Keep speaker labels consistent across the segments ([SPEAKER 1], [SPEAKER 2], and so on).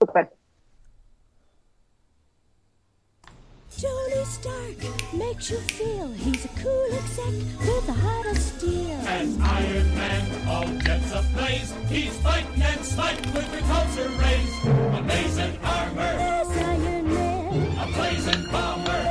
[SPEAKER 1] Super.
[SPEAKER 2] Tony Stark makes you feel he's a cool exec with a heart of steel.
[SPEAKER 3] As Iron Man, all jets ablaze, he's fighting and smiting with repulsor rays. Amazing armor,
[SPEAKER 2] There's Iron Man.
[SPEAKER 3] a blazing bomber.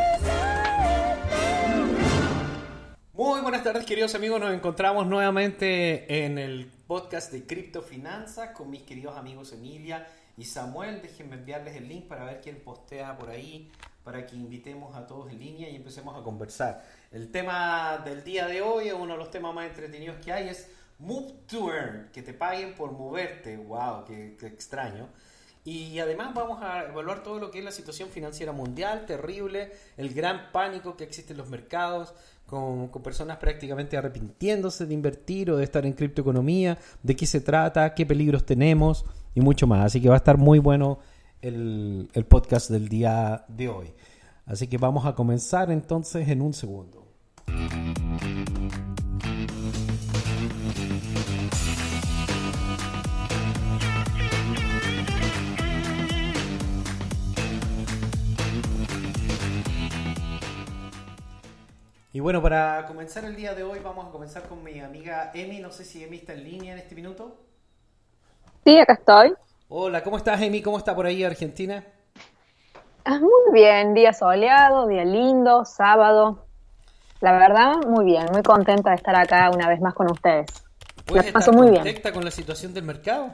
[SPEAKER 4] Muy buenas tardes queridos amigos, nos encontramos nuevamente en el podcast de Criptofinanzas con mis queridos amigos Emilia y Samuel. Déjenme enviarles el link para ver quién postea por ahí, para que invitemos a todos en línea y empecemos a conversar. El tema del día de hoy es uno de los temas más entretenidos que hay, es Move to Earn, que te paguen por moverte. ¡Wow! ¡Qué, qué extraño! Y además vamos a evaluar todo lo que es la situación financiera mundial, terrible, el gran pánico que existe en los mercados, con, con personas prácticamente arrepintiéndose de invertir o de estar en criptoeconomía, de qué se trata, qué peligros tenemos y mucho más. Así que va a estar muy bueno el, el podcast del día de hoy. Así que vamos a comenzar entonces en un segundo. Y bueno, para comenzar el día de hoy vamos a comenzar con mi amiga Emi. No sé si Emi está en línea en este minuto.
[SPEAKER 1] Sí, acá estoy.
[SPEAKER 4] Hola, ¿cómo estás Emi? ¿Cómo está por ahí Argentina?
[SPEAKER 1] Ah, muy bien, día soleado, día lindo, sábado. La verdad, muy bien, muy contenta de estar acá una vez más con ustedes. La
[SPEAKER 4] ¿Puedes
[SPEAKER 1] paso muy bien.
[SPEAKER 4] contenta con la situación del mercado?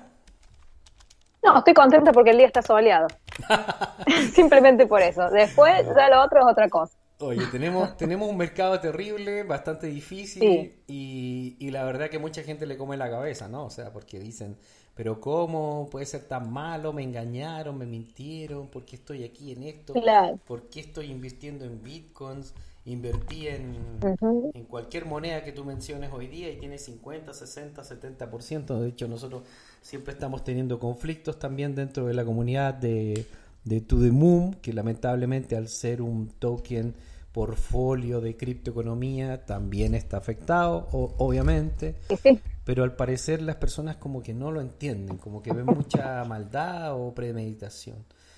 [SPEAKER 1] No, estoy contenta porque el día está soleado. Simplemente por eso. Después, ya lo otro es otra cosa.
[SPEAKER 4] Oye, tenemos, tenemos un mercado terrible, bastante difícil
[SPEAKER 1] Sí.
[SPEAKER 4] y, y la verdad que mucha gente le come la cabeza, ¿no? O sea, porque dicen, pero ¿cómo puede ser tan malo? Me engañaron, me mintieron, ¿por qué estoy aquí en esto?
[SPEAKER 1] Claro.
[SPEAKER 4] ¿Por qué estoy invirtiendo en bitcoins? Invertí en, en cualquier moneda que tú menciones hoy día y tiene 50, 60, 70%. De hecho, nosotros siempre estamos teniendo conflictos también dentro de la comunidad de, de To The Moon, que lamentablemente al ser un token portfolio de criptoeconomía también está afectado, o- obviamente.
[SPEAKER 1] Sí.
[SPEAKER 4] Pero al parecer las personas como que no lo entienden, como que ven mucha maldad o premeditación.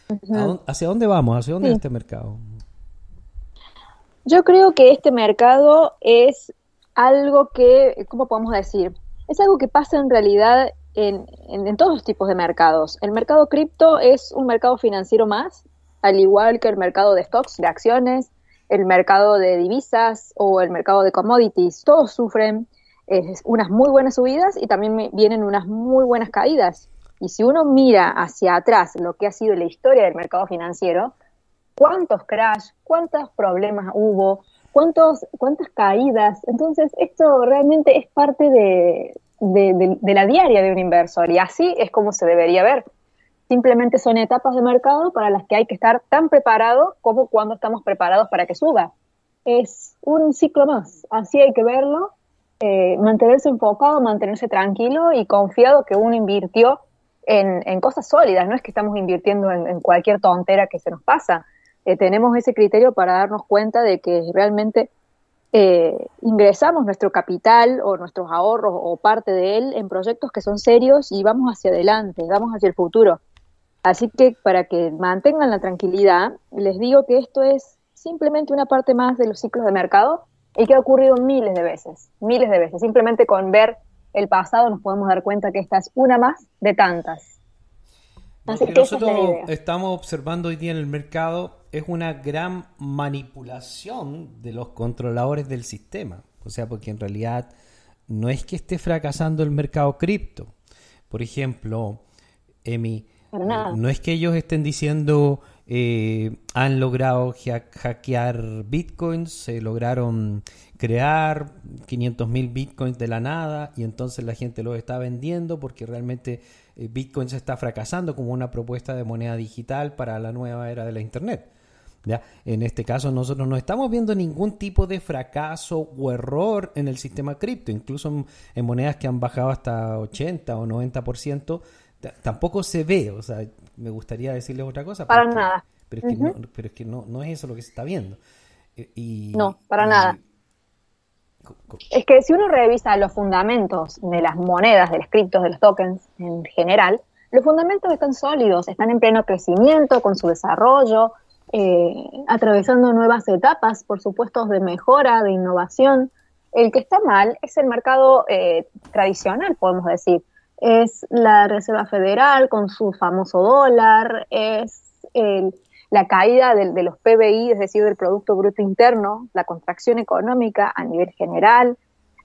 [SPEAKER 4] ¿A dónde- ¿Hacia dónde vamos? ¿Hacia dónde
[SPEAKER 1] Sí.
[SPEAKER 4] es este mercado?
[SPEAKER 1] Yo creo que este mercado es algo que, ¿cómo podemos decir? Es algo que pasa en realidad en, en- en todos los tipos de mercados. El mercado cripto es un mercado financiero más, al igual que el mercado de stocks, de acciones, el mercado de divisas o el mercado de commodities. Todos sufren eh, unas muy buenas subidas y también vienen unas muy buenas caídas. Y si uno mira hacia atrás lo que ha sido la historia del mercado financiero, cuántos crash, cuántos problemas hubo, cuántos, cuántas caídas. Entonces, esto realmente es parte de- de la diaria de un inversor y así es como se debería ver. Simplemente son etapas de mercado para las que hay que estar tan preparado como cuando estamos preparados para que suba. Es un ciclo más, así hay que verlo, eh, mantenerse enfocado, mantenerse tranquilo y confiado que uno invirtió en, en cosas sólidas, no es que estamos invirtiendo en, cualquier tontera que se nos pasa. Eh, tenemos ese criterio para darnos cuenta de que realmente eh, ingresamos nuestro capital o nuestros ahorros o parte de él en proyectos que son serios y vamos hacia adelante, vamos hacia el futuro. Así que para que mantengan la tranquilidad, les digo que esto es simplemente una parte más de los ciclos de mercado y que ha ocurrido miles de veces, miles de veces. Simplemente con ver el pasado nos podemos dar cuenta que esta es una más de tantas.
[SPEAKER 4] Lo
[SPEAKER 1] Así
[SPEAKER 4] que
[SPEAKER 1] que esa es la
[SPEAKER 4] nosotros
[SPEAKER 1] idea.
[SPEAKER 4] estamos observando hoy día en el mercado es una gran manipulación de los controladores del sistema. O sea, porque en realidad no es que esté fracasando el mercado cripto. Por ejemplo, Emi, no es que ellos estén diciendo eh, han logrado ha- hackear bitcoins, se lograron crear 500 mil bitcoins de la nada y entonces la gente los está vendiendo porque realmente eh, bitcoin se está fracasando como una propuesta de moneda digital para la nueva era de la internet. ¿ya? En este caso nosotros no estamos viendo ningún tipo de fracaso o error en el sistema cripto, incluso en, en monedas que han bajado hasta 80 o 90%, t- tampoco se ve, o sea, me gustaría decirles otra cosa.
[SPEAKER 1] Para nada.
[SPEAKER 4] Pero es que, no, pero es, que no, no es eso lo que se está viendo. Eh, Y,
[SPEAKER 1] No, para
[SPEAKER 4] y-
[SPEAKER 1] nada. Es que si uno revisa los fundamentos de las monedas, de las criptos, de los tokens en general, los fundamentos están sólidos, están en pleno crecimiento con su desarrollo, eh, atravesando nuevas etapas, por supuesto, de mejora, de innovación. El que está mal es el mercado eh, tradicional, podemos decir. Es la Reserva Federal con su famoso dólar, es el, la caída de, de, los PBI, es decir, del Producto Bruto Interno, la contracción económica a nivel general.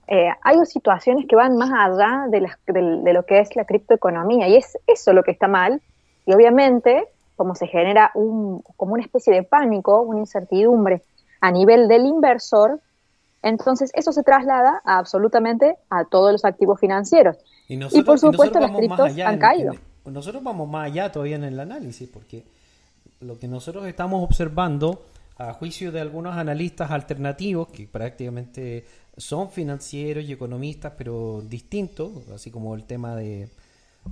[SPEAKER 1] Eh, hay situaciones que van más allá de, la, de, de, lo que es la criptoeconomía y es eso lo que está mal. Y obviamente, como se genera un, como una especie de pánico, una incertidumbre a nivel del inversor, entonces eso se traslada a absolutamente a todos los activos financieros.
[SPEAKER 4] Y, nosotros,
[SPEAKER 1] y por supuesto
[SPEAKER 4] y
[SPEAKER 1] las criptos han
[SPEAKER 4] en,
[SPEAKER 1] caído.
[SPEAKER 4] En, nosotros vamos más allá todavía en el análisis, porque lo que nosotros estamos observando, a juicio de algunos analistas alternativos, que prácticamente son financieros y economistas, pero distintos, así como el tema de,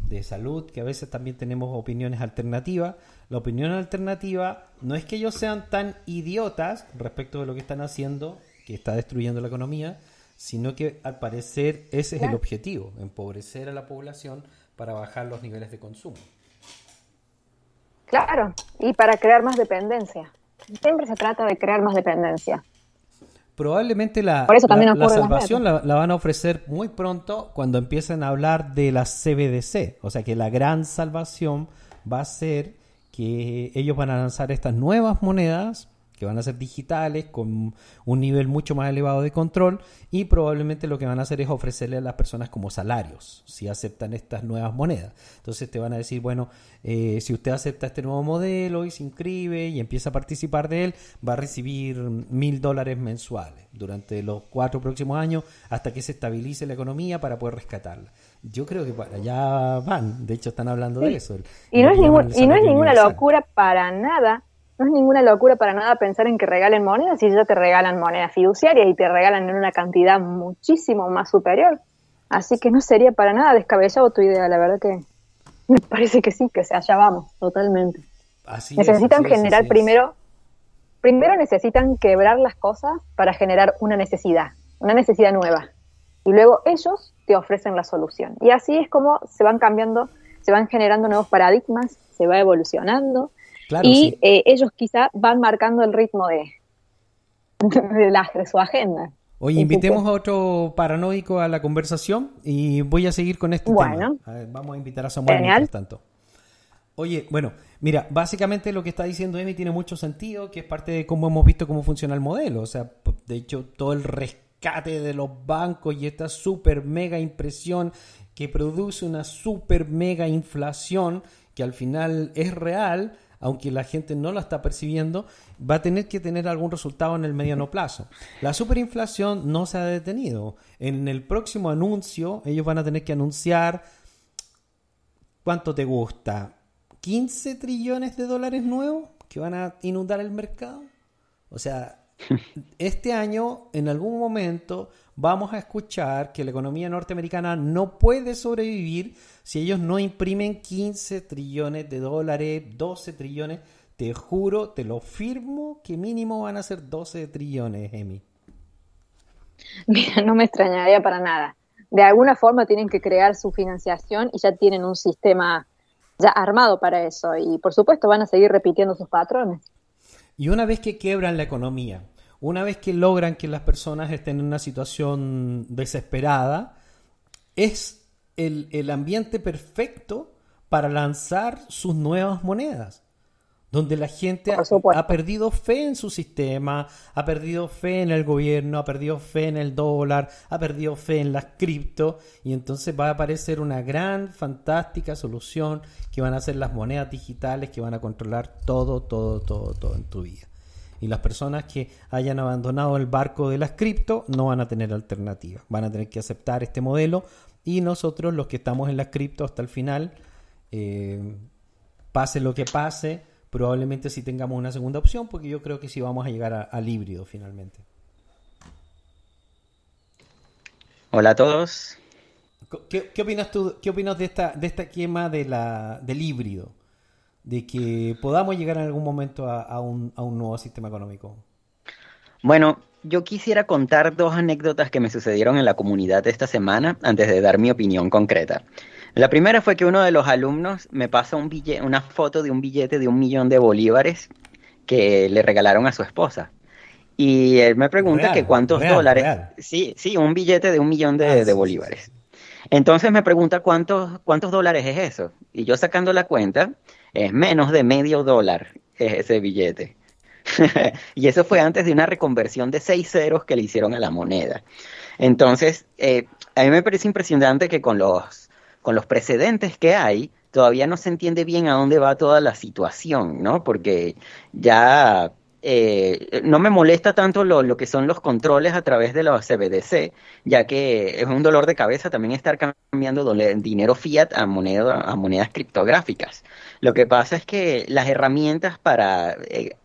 [SPEAKER 4] de salud, que a veces también tenemos opiniones alternativas. La opinión alternativa no es que ellos sean tan idiotas respecto de lo que están haciendo, que está destruyendo la economía, sino que al parecer ese es el objetivo, empobrecer a la población para bajar los niveles de consumo.
[SPEAKER 1] Claro, y para crear más dependencia. Siempre se trata de crear más dependencia.
[SPEAKER 4] Probablemente la,
[SPEAKER 1] Por eso también
[SPEAKER 4] la, salvación la, la van a ofrecer muy pronto cuando empiecen a hablar de la CBDC. O sea que la gran salvación va a ser que ellos van a lanzar estas nuevas monedas que van a ser digitales, con un nivel mucho más elevado de control y probablemente lo que van a hacer es ofrecerle a las personas como salarios si aceptan estas nuevas monedas. Entonces te van a decir, bueno, eh, si usted acepta este nuevo modelo y se inscribe y empieza a participar de él, va a recibir mil dólares mensuales durante los cuatro próximos años hasta que se estabilice la economía para poder rescatarla. Yo creo que para allá van, de hecho están hablando
[SPEAKER 1] Sí.
[SPEAKER 4] de eso.
[SPEAKER 1] Y no, es ningún- y no es ninguna
[SPEAKER 4] universal.
[SPEAKER 1] locura para nada, no es ninguna locura para nada pensar en que regalen monedas si ya te regalan monedas fiduciarias y te regalan en una cantidad muchísimo más superior. Así que no sería para nada descabellado tu idea, la verdad que me parece que sí, que se allá vamos, totalmente.
[SPEAKER 4] Así es,
[SPEAKER 1] necesitan
[SPEAKER 4] así es,
[SPEAKER 1] generar
[SPEAKER 4] es.
[SPEAKER 1] primero, primero necesitan quebrar las cosas para generar una necesidad, una necesidad nueva. Y luego ellos te ofrecen la solución. Y así es como se van cambiando, se van generando nuevos paradigmas, se va evolucionando
[SPEAKER 4] Claro,
[SPEAKER 1] y
[SPEAKER 4] sí.
[SPEAKER 1] eh, ellos quizá van marcando el ritmo de, de, la- de su agenda.
[SPEAKER 4] Oye, invitemos a otro paranoico a la conversación y voy a seguir con este
[SPEAKER 1] Bueno.
[SPEAKER 4] tema. A ver, vamos a invitar a Samuel
[SPEAKER 1] Genial.
[SPEAKER 4] mientras tanto. Oye, bueno, mira, básicamente lo que está diciendo Emi tiene mucho sentido, que es parte de cómo hemos visto cómo funciona el modelo. O sea, de hecho, todo el rescate de los bancos y esta super mega impresión que produce una super mega inflación que al final es real, aunque la gente no la está percibiendo, va a tener que tener algún resultado en el mediano plazo. La superinflación no se ha detenido. En el próximo anuncio, ellos van a tener que anunciar ¿Cuánto te gusta? ¿15 trillones de dólares nuevos que van a inundar el mercado? O sea, este año, en algún momento, vamos a escuchar que la economía norteamericana no puede sobrevivir si ellos no imprimen 15 trillones de dólares, 12 trillones. Te juro, te lo firmo, que mínimo van a ser 12 trillones, Emi.
[SPEAKER 1] Mira, no me extrañaría para nada. De alguna forma tienen que crear su financiación y ya tienen un sistema ya armado para eso. Y por supuesto van a seguir repitiendo sus patrones.
[SPEAKER 4] Y una vez que quebran la economía, una vez que logran que las personas estén en una situación desesperada, es el, el ambiente perfecto para lanzar sus nuevas monedas. Donde la gente ha perdido fe en su sistema, ha perdido fe en el gobierno, ha perdido fe en el dólar, ha perdido fe en las cripto, y entonces va a aparecer una gran, fantástica solución que van a ser las monedas digitales que van a controlar todo, todo, todo, todo en tu vida. Y las personas que hayan abandonado el barco de las cripto no van a tener alternativa. Van a tener que aceptar este modelo y nosotros los que estamos en las cripto hasta el final, eh, pase lo que pase, probablemente sí tengamos una segunda opción porque yo creo que sí vamos a llegar a- al híbrido finalmente.
[SPEAKER 5] Hola a todos.
[SPEAKER 4] ¿Qué, qué opinas tú? ¿Qué opinas de esta de esta quema de la del híbrido? De que podamos llegar en algún momento a, a un, a un nuevo sistema económico.
[SPEAKER 5] Bueno, yo quisiera contar dos anécdotas que me sucedieron en la comunidad esta semana antes de dar mi opinión concreta. La primera fue que uno de los alumnos me pasa un billete, una foto de un billete de un millón de bolívares que le regalaron a su esposa. Y él me pregunta
[SPEAKER 4] Real,
[SPEAKER 5] que cuántos
[SPEAKER 4] real,
[SPEAKER 5] dólares.
[SPEAKER 4] real.
[SPEAKER 5] Sí, sí, un billete de un millón de,
[SPEAKER 4] Ah,
[SPEAKER 5] de bolívares. Entonces me pregunta cuántos, cuántos dólares es eso. Y yo sacando la cuenta, es menos de medio dólar es ese billete. y eso fue antes de una reconversión de seis ceros que le hicieron a la moneda. Entonces, eh, a mí me parece impresionante que con los, con los precedentes que hay, todavía no se entiende bien a dónde va toda la situación, ¿no? Porque ya eh, no me molesta tanto lo, que son los controles a través de los CBDC, ya que es un dolor de cabeza también estar cambiando dinero fiat a, a monedas criptográficas. Lo que pasa es que las herramientas para eh,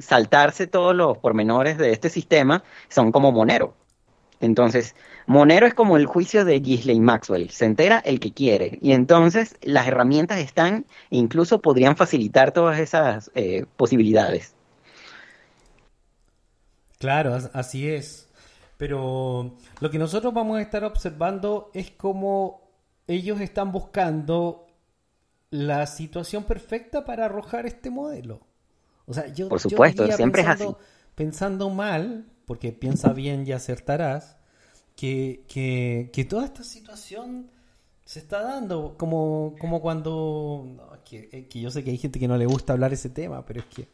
[SPEAKER 5] saltarse todos los pormenores de este sistema son como Monero. Entonces, Monero es como el juicio de Ghislaine Maxwell, se entera el que quiere. Y entonces las herramientas están, incluso podrían facilitar todas esas eh, posibilidades.
[SPEAKER 4] Claro, as- así es. Pero lo que nosotros vamos a estar observando es cómo ellos están buscando la situación perfecta para arrojar este modelo. O sea, yo,
[SPEAKER 5] Por supuesto, siempre es
[SPEAKER 4] pensando,
[SPEAKER 5] así.
[SPEAKER 4] pensando mal, porque piensa bien y acertarás, que, que, que toda esta situación se está dando como, como cuando... no, que yo sé que hay gente que no le gusta hablar ese tema, pero es que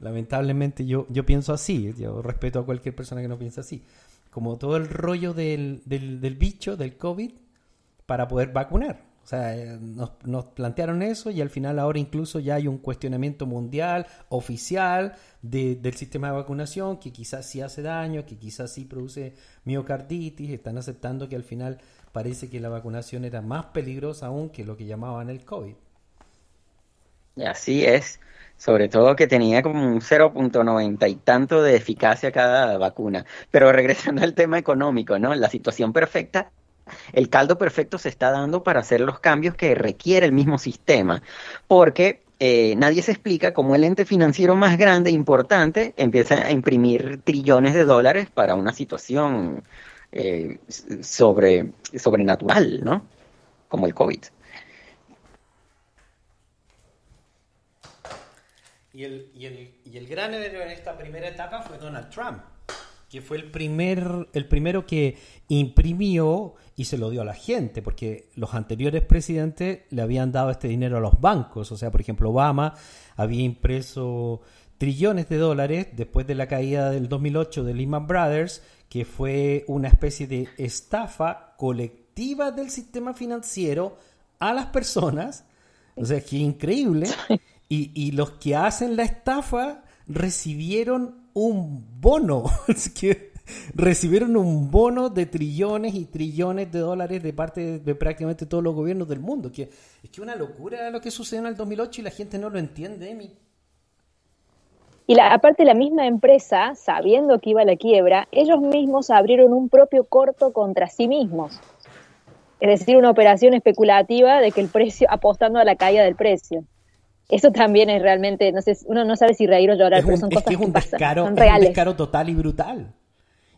[SPEAKER 4] lamentablemente yo, yo pienso así, yo respeto a cualquier persona que no piense así. Como todo el rollo del, del, del bicho, del COVID, para poder vacunar. O sea, eh, nos, nos plantearon eso y al final ahora incluso ya hay un cuestionamiento mundial, oficial, de- del sistema de vacunación, que quizás sí hace daño, que quizás sí produce miocarditis, están aceptando que al final parece que la vacunación era más peligrosa aún que lo que llamaban el COVID.
[SPEAKER 5] Así es, sobre todo que tenía como un 0.90 y tanto de eficacia cada vacuna. Pero regresando al tema económico, ¿no? La situación perfecta, el caldo perfecto se está dando para hacer los cambios que requiere el mismo sistema, porque eh, nadie se explica cómo el ente financiero más grande e importante empieza a imprimir trillones de dólares para una situación eh, sobre, sobrenatural, ¿no? Como el COVID.
[SPEAKER 4] Y el, y el, y el gran héroe en esta primera etapa fue Donald Trump, que fue el, primer, el primero que imprimió y se lo dio a la gente, porque los anteriores presidentes le habían dado este dinero a los bancos. O sea, por ejemplo, Obama había impreso trillones de dólares después de la caída del 2008 de Lehman Brothers, que fue una especie de estafa colectiva del sistema financiero a las personas. O sea, que increíble. Y, los que hacen la estafa recibieron un bono. Que recibieron un bono de trillones y trillones de dólares de parte de, prácticamente todos los gobiernos del mundo. Que, es que una locura lo que sucedió en el 2008 y la gente no lo entiende.
[SPEAKER 1] Y la, aparte la misma empresa, sabiendo que iba a la quiebra, ellos mismos abrieron un propio corto contra sí mismos. Es decir, una operación especulativa de que el precio, apostando a la caída del precio. Eso también es realmente, no sé, uno no sabe si reír o llorar,
[SPEAKER 4] Es
[SPEAKER 1] pero
[SPEAKER 4] un,
[SPEAKER 1] son
[SPEAKER 4] es
[SPEAKER 1] cosas
[SPEAKER 4] que es un
[SPEAKER 1] que pasan,
[SPEAKER 4] descaro,
[SPEAKER 1] son
[SPEAKER 4] es un
[SPEAKER 1] reales.
[SPEAKER 4] descaro total y brutal.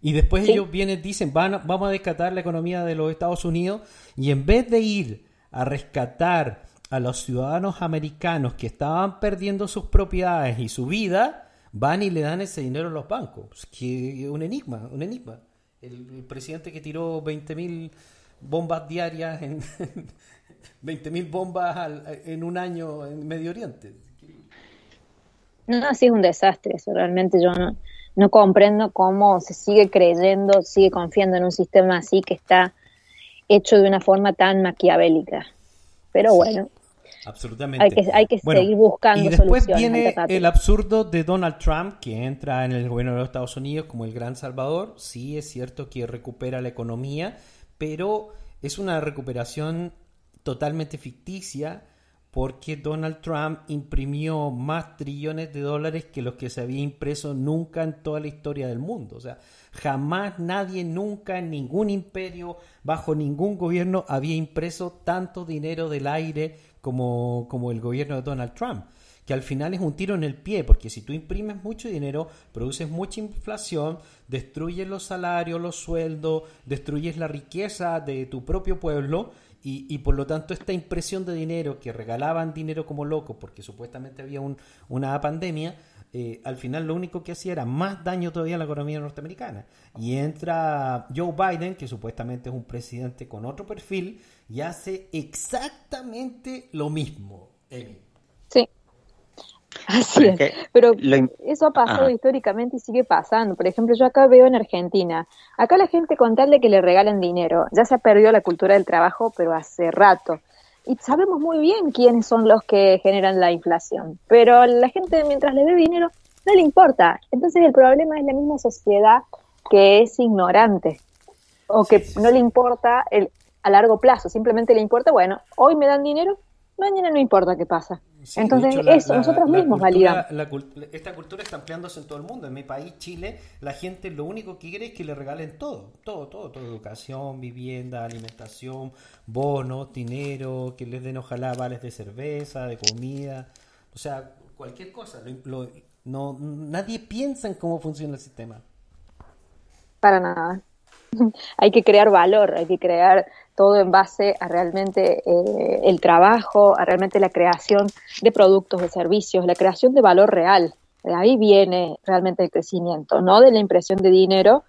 [SPEAKER 4] Y después
[SPEAKER 1] Sí.
[SPEAKER 4] ellos vienen, dicen, van, vamos a rescatar la economía de los Estados Unidos y en vez de ir a rescatar a los ciudadanos americanos que estaban perdiendo sus propiedades y su vida, van y le dan ese dinero a los bancos. Que es un enigma, un enigma. El, el presidente que tiró 20.000 bombas diarias, en 20.000 bombas al- en un año en Medio Oriente.
[SPEAKER 1] No, sí es un desastre eso, realmente yo no, no comprendo cómo se sigue creyendo, sigue confiando en un sistema así que está hecho de una forma tan maquiavélica. Pero bueno,
[SPEAKER 4] Absolutamente.
[SPEAKER 1] Hay que- hay que seguir buscando
[SPEAKER 4] Y después
[SPEAKER 1] soluciones
[SPEAKER 4] viene el absurdo de Donald Trump, que entra en el gobierno de los Estados Unidos como el gran salvador. Sí, es cierto que recupera la economía, pero es una recuperación totalmente ficticia porque Donald Trump imprimió más trillones de dólares que los que se había impreso nunca en toda la historia del mundo. O sea, jamás nadie, nunca, en ningún imperio, bajo ningún gobierno, había impreso tanto dinero del aire como, como el gobierno de Donald Trump. Que al final es un tiro en el pie, porque si tú imprimes mucho dinero, produces mucha inflación, destruyes los salarios, los sueldos, destruyes la riqueza de tu propio pueblo Y, por lo tanto esta impresión de dinero, que regalaban dinero como locos porque supuestamente había un- una pandemia, eh, al final lo único que hacía era más daño todavía a la economía norteamericana. Y entra Joe Biden, que supuestamente es un presidente con otro perfil, y hace exactamente lo mismo.
[SPEAKER 1] Sí. Así
[SPEAKER 5] Pero
[SPEAKER 1] es.
[SPEAKER 5] que
[SPEAKER 1] Pero
[SPEAKER 5] lo
[SPEAKER 1] eso ha pasado
[SPEAKER 5] Ajá.
[SPEAKER 1] históricamente y sigue pasando. Por ejemplo, yo acá veo en Argentina, acá la gente con tal de que le regalen dinero, ya se ha perdido la cultura del trabajo, pero hace rato. Y sabemos muy bien quiénes son los que generan la inflación, pero la gente mientras le dé dinero no le importa. Entonces el problema es la misma sociedad que es ignorante o que no le importa el, a largo plazo, simplemente le importa, bueno, hoy me dan dinero, mañana no importa qué pasa.
[SPEAKER 4] Sí,
[SPEAKER 1] Entonces
[SPEAKER 4] hecho, la-
[SPEAKER 1] eso,
[SPEAKER 4] la-
[SPEAKER 1] nosotros
[SPEAKER 4] la
[SPEAKER 1] mismos
[SPEAKER 4] cultura-
[SPEAKER 1] validamos.
[SPEAKER 4] esta cultura está ampliándose en todo el mundo. En mi país, Chile, la gente lo único que quiere es que le regalen todo, todo, todo, todo, educación, vivienda, alimentación, bonos, dinero, que les den ojalá vales de cerveza, de comida, o sea, cualquier cosa. Lo- lo- no, nadie piensa en cómo funciona el sistema.
[SPEAKER 1] Para nada. hay que crear valor, hay que crear todo en base a realmente eh, el trabajo, a realmente la creación de productos, de servicios, la creación de valor real. De ahí viene realmente el crecimiento, no de la impresión de dinero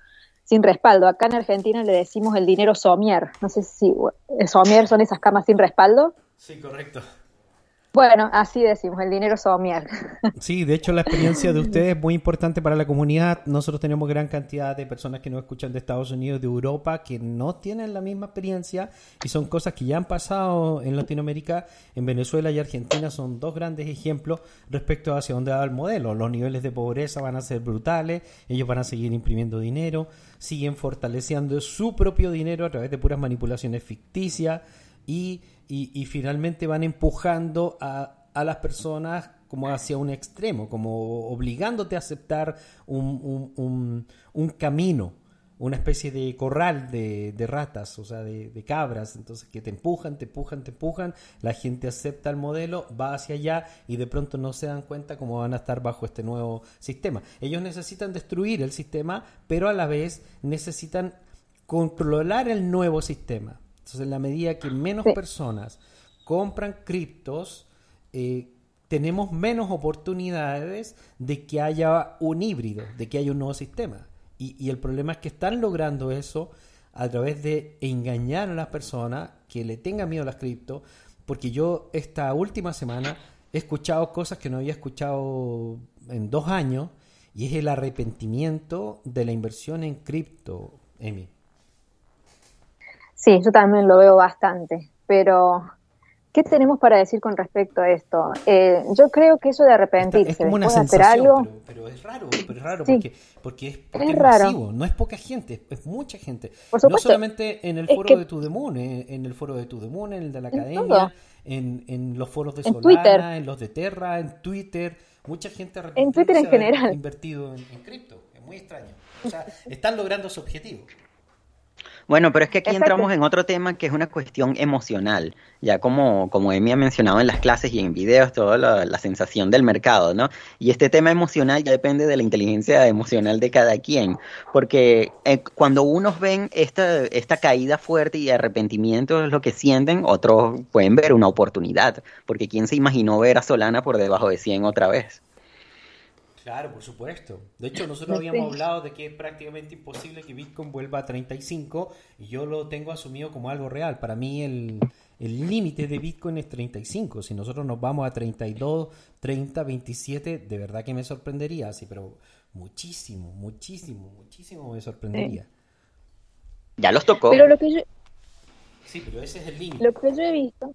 [SPEAKER 1] sin respaldo. Acá en Argentina le decimos el dinero somier. No sé si el somier son esas camas sin respaldo.
[SPEAKER 4] Sí, correcto.
[SPEAKER 1] Bueno, así decimos, el dinero somier.
[SPEAKER 4] Sí, de hecho la experiencia de ustedes es muy importante para la comunidad. Nosotros tenemos gran cantidad de personas que nos escuchan de Estados Unidos, de Europa, que no tienen la misma experiencia y son cosas que ya han pasado en Latinoamérica. En Venezuela y Argentina son dos grandes ejemplos respecto hacia dónde va el modelo. Los niveles de pobreza van a ser brutales, ellos van a seguir imprimiendo dinero, siguen fortaleciendo su propio dinero a través de puras manipulaciones ficticias y, y- y finalmente van empujando a, a las personas como hacia un extremo, como obligándote a aceptar un, un- un- un camino, una especie de corral de, de ratas, o sea, de, de cabras, entonces que te empujan, te empujan, te empujan, la gente acepta el modelo, va hacia allá y de pronto no se dan cuenta cómo van a estar bajo este nuevo sistema. Ellos necesitan destruir el sistema, pero a la vez necesitan controlar el nuevo sistema. Entonces, en la medida que menos
[SPEAKER 1] Sí.
[SPEAKER 4] personas compran criptos, eh, tenemos menos oportunidades de que haya un híbrido, de que haya un nuevo sistema. Y, y el problema es que están logrando eso a través de engañar a las personas que le tengan miedo a las cripto, porque yo esta última semana he escuchado cosas que no había escuchado en dos años, y es el arrepentimiento de la inversión en cripto, Emi.
[SPEAKER 1] Sí, yo también lo veo bastante, pero ¿qué tenemos para decir con respecto a esto? Eh, yo creo que eso de arrepentirse
[SPEAKER 4] es como una
[SPEAKER 1] hacer
[SPEAKER 4] sensación,
[SPEAKER 1] algo,
[SPEAKER 4] pero, pero es raro, pero es raro
[SPEAKER 1] Sí.
[SPEAKER 4] porque, porque es, porque
[SPEAKER 1] Es raro.
[SPEAKER 4] masivo, no es poca gente, es mucha gente.
[SPEAKER 1] Por
[SPEAKER 4] no solamente en el foro
[SPEAKER 1] que-
[SPEAKER 4] de Tudemun, en, en el foro de en el de la
[SPEAKER 1] En
[SPEAKER 4] academia, en, en los foros de
[SPEAKER 1] En
[SPEAKER 4] Solana,
[SPEAKER 1] Twitter.
[SPEAKER 4] en los de Terra, en Twitter, mucha gente
[SPEAKER 1] En Twitter en general.
[SPEAKER 4] invertido en, en cripto, es muy extraño. O sea, están logrando su objetivo.
[SPEAKER 5] Bueno, pero es que aquí
[SPEAKER 1] Exacto.
[SPEAKER 5] entramos en otro tema que es una cuestión emocional, ya como, como Emi ha mencionado en las clases y en videos, toda la, la sensación del mercado, ¿no? Y este tema emocional ya depende de la inteligencia emocional de cada quien, porque eh, cuando unos ven esta, esta caída fuerte y arrepentimiento es lo que sienten, otros pueden ver una oportunidad, porque ¿quién se imaginó ver a Solana por debajo de 100 otra vez?
[SPEAKER 4] Claro, por supuesto. De hecho, nosotros habíamos hablado de que es prácticamente imposible que Bitcoin vuelva a 35 y yo lo tengo asumido como algo real. Para mí el el límite de Bitcoin es 35. Si nosotros nos vamos a 32, 30, 27, de verdad que me sorprendería. Sí, pero muchísimo, muchísimo, muchísimo me sorprendería.
[SPEAKER 5] Ya los tocó.
[SPEAKER 1] pero lo que yo,
[SPEAKER 4] Sí, pero ese es el límite.
[SPEAKER 1] lo que yo he visto,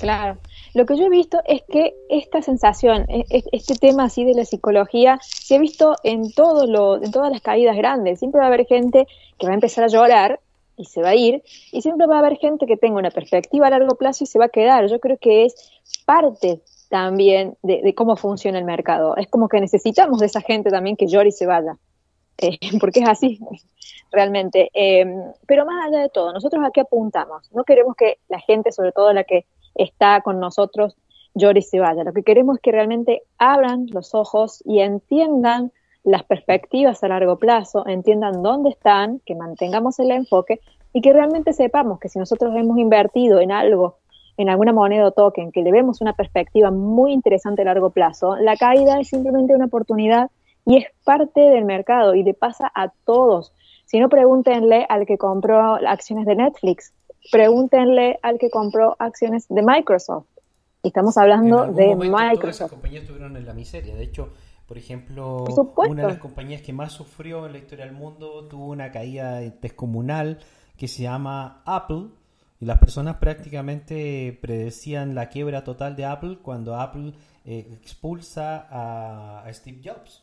[SPEAKER 1] claro, lo que yo he visto es que esta sensación, e- e- este tema así de la psicología, se ha visto en todo lo, en todas las caídas grandes. Siempre va a haber gente que va a empezar a llorar y se va a ir, y siempre va a haber gente que tenga una perspectiva a largo plazo y se va a quedar. Yo creo que es parte también de, cómo funciona el mercado. Es como que necesitamos de esa gente también que llore y se vaya. Eh, porque es así, realmente. Eh, pero más allá de todo, nosotros aquí apuntamos. No queremos que la gente, sobre todo la que está con nosotros, se vaya. Lo que queremos es que realmente abran los ojos y entiendan las perspectivas a largo plazo, entiendan dónde están, que mantengamos el enfoque, y que realmente sepamos que si nosotros hemos invertido en algo, en alguna moneda o token, que le vemos una perspectiva muy interesante a largo plazo, la caída es simplemente una oportunidad y es parte del mercado y le pasa a todos. Si no, pregúntenle al que compró acciones de Netflix, pregúntenle al que compró acciones de Microsoft. Y estamos hablando
[SPEAKER 4] En
[SPEAKER 1] de
[SPEAKER 4] momento Todas
[SPEAKER 1] Microsoft.
[SPEAKER 4] compañías estuvieron en la miseria. De hecho, por ejemplo,
[SPEAKER 1] Por
[SPEAKER 4] una de las compañías que más sufrió en la historia del mundo tuvo una caída descomunal que se llama Apple. Y las personas prácticamente predecían la quiebra total de Apple cuando Apple eh, expulsa a, a Steve Jobs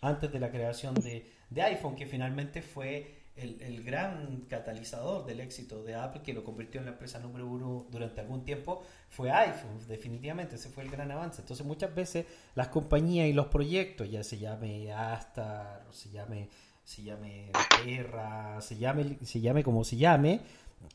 [SPEAKER 4] antes de la creación de, de iPhone, que finalmente fue el, el gran catalizador del éxito de Apple, que lo convirtió en la empresa número uno durante algún tiempo, fue iPhone, definitivamente, ese fue el gran avance. Entonces muchas veces las compañías y los proyectos, ya se llame Astar, se llame, se llame Terra, se llame, se llame como se llame,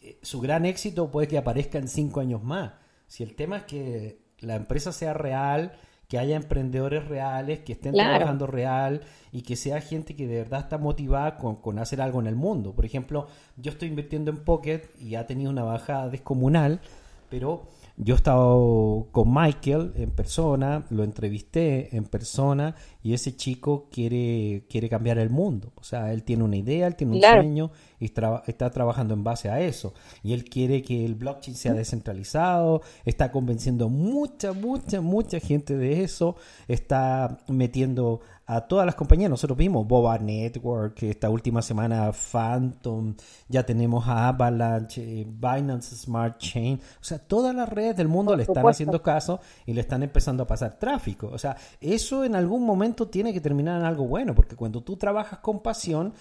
[SPEAKER 4] eh, su gran éxito puede que aparezca en cinco años más. Si el tema es que la empresa sea real, que haya emprendedores reales, que estén
[SPEAKER 1] Claro.
[SPEAKER 4] trabajando real y que sea gente que de verdad está motivada con, con hacer algo en el mundo. Por ejemplo, yo estoy invirtiendo en Pocket y ha tenido una bajada descomunal, pero yo he estado con Michael en persona, lo entrevisté en persona y ese chico quiere, quiere cambiar el mundo. O sea, él tiene una idea, él tiene un
[SPEAKER 1] Claro.
[SPEAKER 4] sueño y está trabajando en base a eso. Y él quiere que el blockchain sea descentralizado, está convenciendo mucha, mucha, mucha gente de eso, está metiendo a todas las compañías. Nosotros vimos Boba Network, esta última semana Phantom, ya tenemos a Avalanche, eh, Binance Smart Chain. O sea, todas las redes del mundo le están haciendo caso y le están empezando a pasar tráfico. O sea, eso en algún momento tiene que terminar en algo bueno, porque cuando tú trabajas con pasión,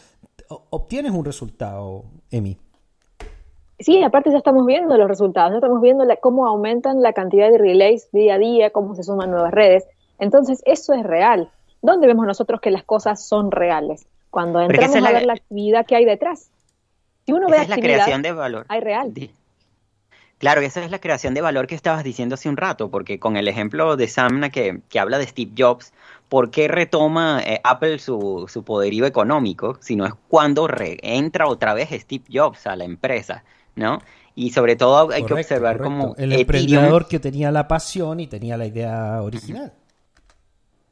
[SPEAKER 4] obtienes un resultado, Emi.
[SPEAKER 1] Sí, aparte ya estamos viendo los resultados, ya estamos viendo la- cómo aumentan la cantidad de relays día a día, cómo se suman nuevas redes. Entonces, eso es real. ¿Dónde vemos nosotros que las cosas son reales? Cuando entramos a
[SPEAKER 5] la-
[SPEAKER 1] ver la actividad que hay detrás. Si uno ve
[SPEAKER 5] Esa es la
[SPEAKER 1] actividad,
[SPEAKER 5] creación de valor.
[SPEAKER 1] hay real.
[SPEAKER 5] Claro, esa es la creación de valor que estabas diciendo hace un rato, porque con el ejemplo de Samna que, que habla de Steve Jobs, ¿por qué retoma eh, Apple su, su poderío económico? Si no es cuando re- entra otra vez Steve Jobs a la empresa, ¿no? Y sobre todo hay que observar
[SPEAKER 4] correcto.
[SPEAKER 5] como
[SPEAKER 4] el
[SPEAKER 5] Ethereum-
[SPEAKER 4] emprendedor que tenía la pasión y tenía la idea original.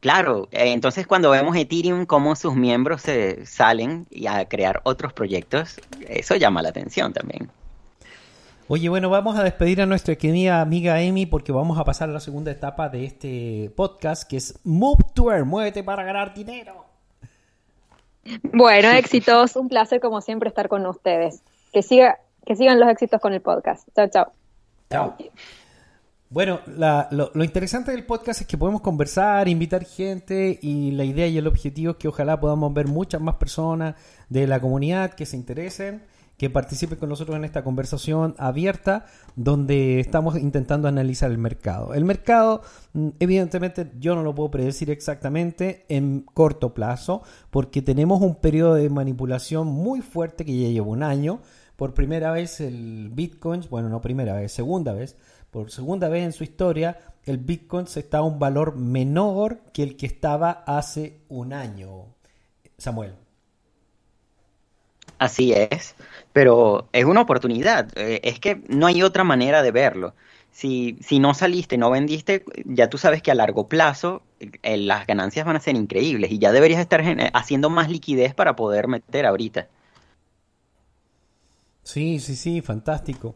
[SPEAKER 5] Claro, eh, entonces cuando vemos Ethereum, cómo sus miembros se salen y a crear otros proyectos, eso llama la atención también.
[SPEAKER 4] Oye, bueno, vamos a despedir a nuestra querida amiga Amy porque vamos a pasar a la segunda etapa de este podcast que es Move to Earn, muévete para ganar dinero.
[SPEAKER 1] Bueno, éxitos. Un placer, como siempre, estar con ustedes. Que, siga, que sigan los éxitos con el podcast. Chao, chao.
[SPEAKER 4] Chao. Bueno, la- lo, interesante del podcast es que podemos conversar, invitar gente y la idea y el objetivo es que ojalá podamos ver muchas más personas de la comunidad que se interesen, que participen con nosotros en esta conversación abierta donde estamos intentando analizar el mercado. El mercado, mm, evidentemente, yo no lo puedo predecir exactamente en corto plazo porque tenemos un periodo de manipulación muy fuerte que ya lleva un año. Por primera vez el Bitcoin, bueno, no primera vez, segunda vez, por segunda vez en su historia, el Bitcoin está a un valor menor que el que estaba hace un año. Samuel.
[SPEAKER 5] Así es, pero es una oportunidad, eh, es que no hay otra manera de verlo. Si, si no saliste, no vendiste, ya tú sabes que a largo plazo eh, las ganancias van a ser increíbles y ya deberías estar haciendo más liquidez para poder meter ahorita.
[SPEAKER 4] Sí, sí, sí, fantástico.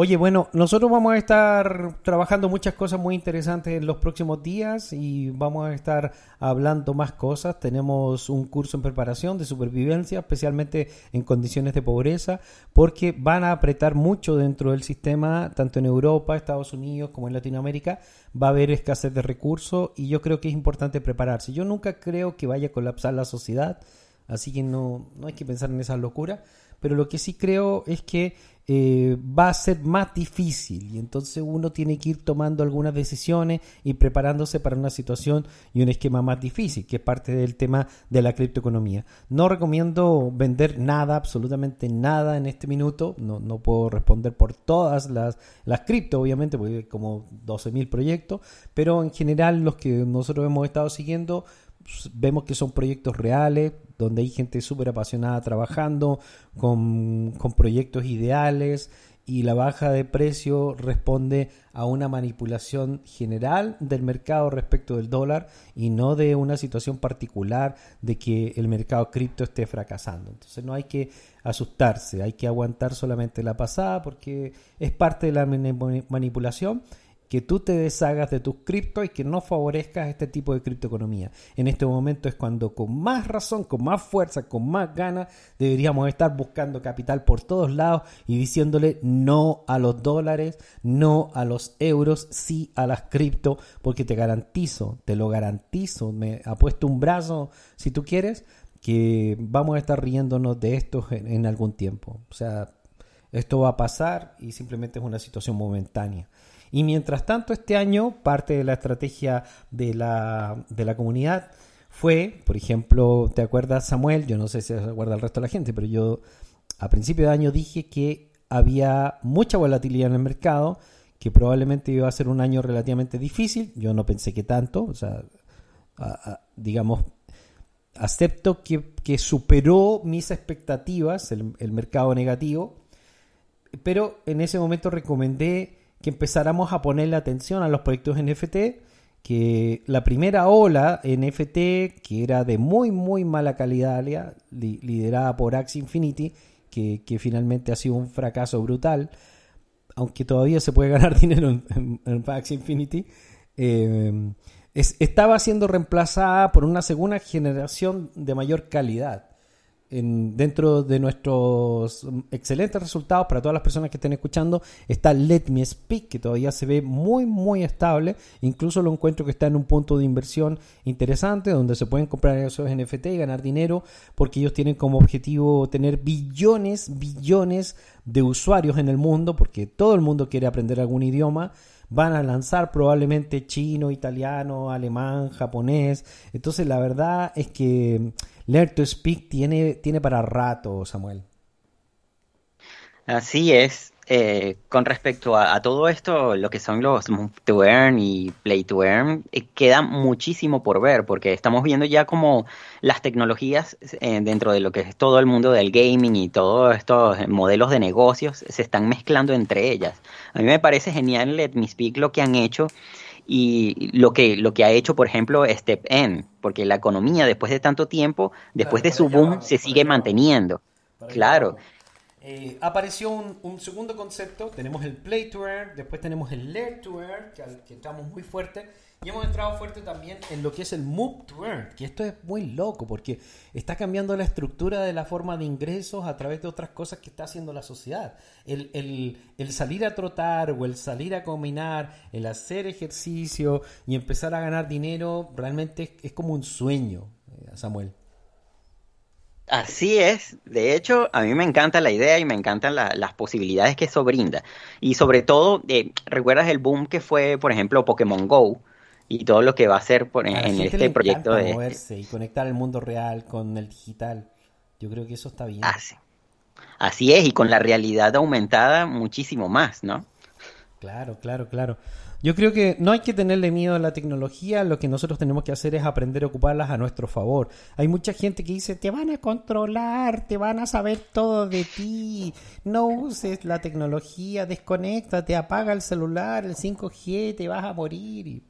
[SPEAKER 4] Oye, bueno, nosotros vamos a estar trabajando muchas cosas muy interesantes en los próximos días y vamos a estar hablando más cosas. Tenemos un curso en preparación de supervivencia, especialmente en condiciones de pobreza, porque van a apretar mucho dentro del sistema, tanto en Europa, Estados Unidos como en Latinoamérica. Va a haber escasez de recursos y yo creo que es importante prepararse. Yo nunca creo que vaya a colapsar la sociedad, así que no, no hay que pensar en esas locuras pero lo que sí creo es que eh, va a ser más difícil y entonces uno tiene que ir tomando algunas decisiones y preparándose para una situación y un esquema más difícil, que es parte del tema de la criptoeconomía. No recomiendo vender nada, absolutamente nada en este minuto, no, no puedo responder por todas las, las cripto, obviamente, porque hay como 12.000 proyectos, pero en general los que nosotros hemos estado siguiendo vemos que son proyectos reales, donde hay gente súper apasionada trabajando, con, con proyectos ideales, y la baja de precio responde a una manipulación general del mercado respecto del dólar y no de una situación particular de que el mercado cripto esté fracasando. Entonces no hay que asustarse, hay que aguantar solamente la pasada porque es parte de la mani- manipulación que tú te deshagas de tus criptos y que no favorezcas este tipo de criptoeconomía. En este momento es cuando con más razón, con más fuerza, con más ganas, deberíamos estar buscando capital por todos lados y diciéndole no a los dólares, no a los euros, sí a las cripto, porque te garantizo, te lo garantizo, me apuesto un brazo si tú quieres, que vamos a estar riéndonos de esto en, en algún tiempo. O sea, esto va a pasar y simplemente es una situación momentánea. Y mientras tanto, este año, parte de la estrategia de la, de la comunidad fue, por ejemplo, ¿te acuerdas, Samuel? Yo no sé si se acuerda el resto de la gente, pero yo a principio de año dije que había mucha volatilidad en el mercado, que probablemente iba a ser un año relativamente difícil. Yo no pensé que tanto, o sea, digamos, acepto que, que superó mis expectativas el mercado negativo, pero en ese momento recomendé que empezáramos a ponerle atención a los proyectos NFT, que la primera ola NFT, que era de muy, muy mala calidad, liderada por Axie Infinity, que, finalmente ha sido un fracaso brutal, aunque todavía se puede ganar dinero en, en, Axie Infinity, eh, es- estaba siendo reemplazada por una segunda generación de mayor calidad. En- dentro de nuestros excelentes resultados para todas las personas que estén escuchando está Let Me Speak que todavía se ve muy muy estable. Incluso lo encuentro que está en un punto de inversión interesante donde se pueden comprar esos NFT y ganar dinero porque ellos tienen como objetivo tener billones billones de usuarios en el mundo porque todo el mundo quiere aprender algún idioma van a lanzar probablemente chino, italiano, alemán, japonés. Entonces la verdad es que Learn to Speak tiene, tiene para rato, Samuel.
[SPEAKER 5] Así es. Eh, con respecto a, a todo esto, lo que son los Move to Earn y Play to Earn, eh, queda muchísimo por ver, porque estamos viendo ya como las tecnologías eh, dentro de lo que es todo el mundo del gaming y todos estos modelos de negocios se están mezclando entre ellas. A mí me parece genial Let Me Speak lo que han hecho y lo que, lo que ha hecho, por ejemplo, Step N, porque la economía después de tanto tiempo, después de su boom, se sigue manteniendo. Claro.
[SPEAKER 4] Eh, apareció un, un segundo concepto, tenemos el Play to Earn, después tenemos el Learn to Earn, que, que entramos muy fuerte, y hemos entrado fuerte también en lo que es el Move to Earn, que esto es muy loco, porque está cambiando la estructura de la forma de ingresos a través de otras cosas que está haciendo la sociedad. El, salir a trotar o el salir a caminar, el hacer ejercicio y empezar a ganar dinero, realmente es, es como un sueño, eh, Samuel.
[SPEAKER 5] Así es, de hecho, a mí me encanta la idea y me encantan la- las posibilidades que eso brinda. Y sobre todo, eh, ¿recuerdas el boom que fue, por ejemplo, Pokémon Go y todo lo que va a hacer por,
[SPEAKER 4] A
[SPEAKER 5] en este proyecto de...
[SPEAKER 4] moverse y conectar el mundo real con el digital. Yo creo que eso está bien.
[SPEAKER 5] Así, así es, y con la realidad aumentada muchísimo más, ¿no?
[SPEAKER 4] Claro, claro, claro. Yo creo que no hay que tenerle miedo a la tecnología, lo que nosotros tenemos que hacer es aprender a ocuparlas a nuestro favor. Hay mucha gente que dice, te van a controlar, te van a saber todo de ti, no uses la tecnología, desconéctate, apaga el celular, el 5G, te vas a morir.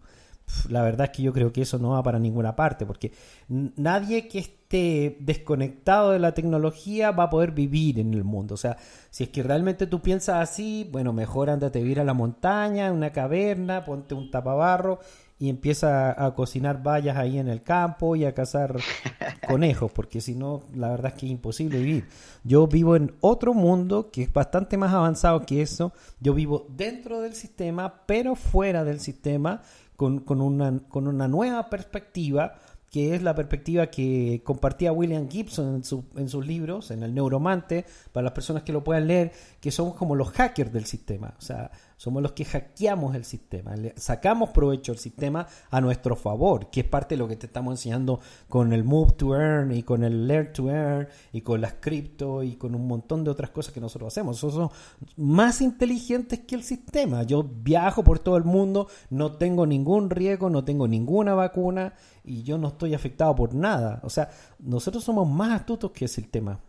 [SPEAKER 4] La verdad es que yo creo que eso no va para ninguna parte, porque nadie que esté desconectado de la tecnología va a poder vivir en el mundo. O sea, si es que realmente tú piensas así, bueno, mejor ándate a vivir a la montaña, en una caverna, ponte un tapabarro y empieza a cocinar bayas ahí en el campo y a cazar conejos, porque si no, la verdad es que es imposible vivir. Yo vivo en otro mundo que es bastante más avanzado que eso. Yo vivo dentro del sistema, pero fuera del sistema, con, con una, con una nueva perspectiva que es la perspectiva que compartía William Gibson en, su- en sus libros, en el Neuromante, para las personas que lo puedan leer, que somos como los hackers del sistema. O sea, somos los que hackeamos el sistema, le sacamos provecho del sistema a nuestro favor, que es parte de lo que te estamos enseñando con el Move to Earn y con el Learn to Earn y con las cripto y con un montón de otras cosas que nosotros hacemos. Nosotros somos más inteligentes que el sistema. Yo viajo por todo el mundo, no tengo ningún riesgo, no tengo ninguna vacuna y yo no estoy afectado por nada. O sea, nosotros somos más astutos que el sistema.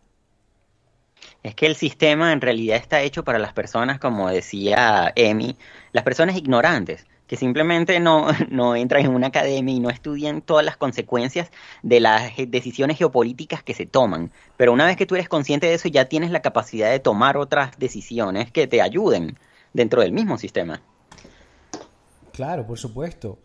[SPEAKER 5] Es que el sistema en realidad está hecho para las personas, como decía Emi, las personas ignorantes, que simplemente no, no entran en una academia y no estudian todas las consecuencias de las decisiones geopolíticas que se toman. Pero una vez que tú eres consciente de eso, ya tienes la capacidad de tomar otras decisiones que te ayuden dentro del mismo sistema.
[SPEAKER 4] Claro, por supuesto.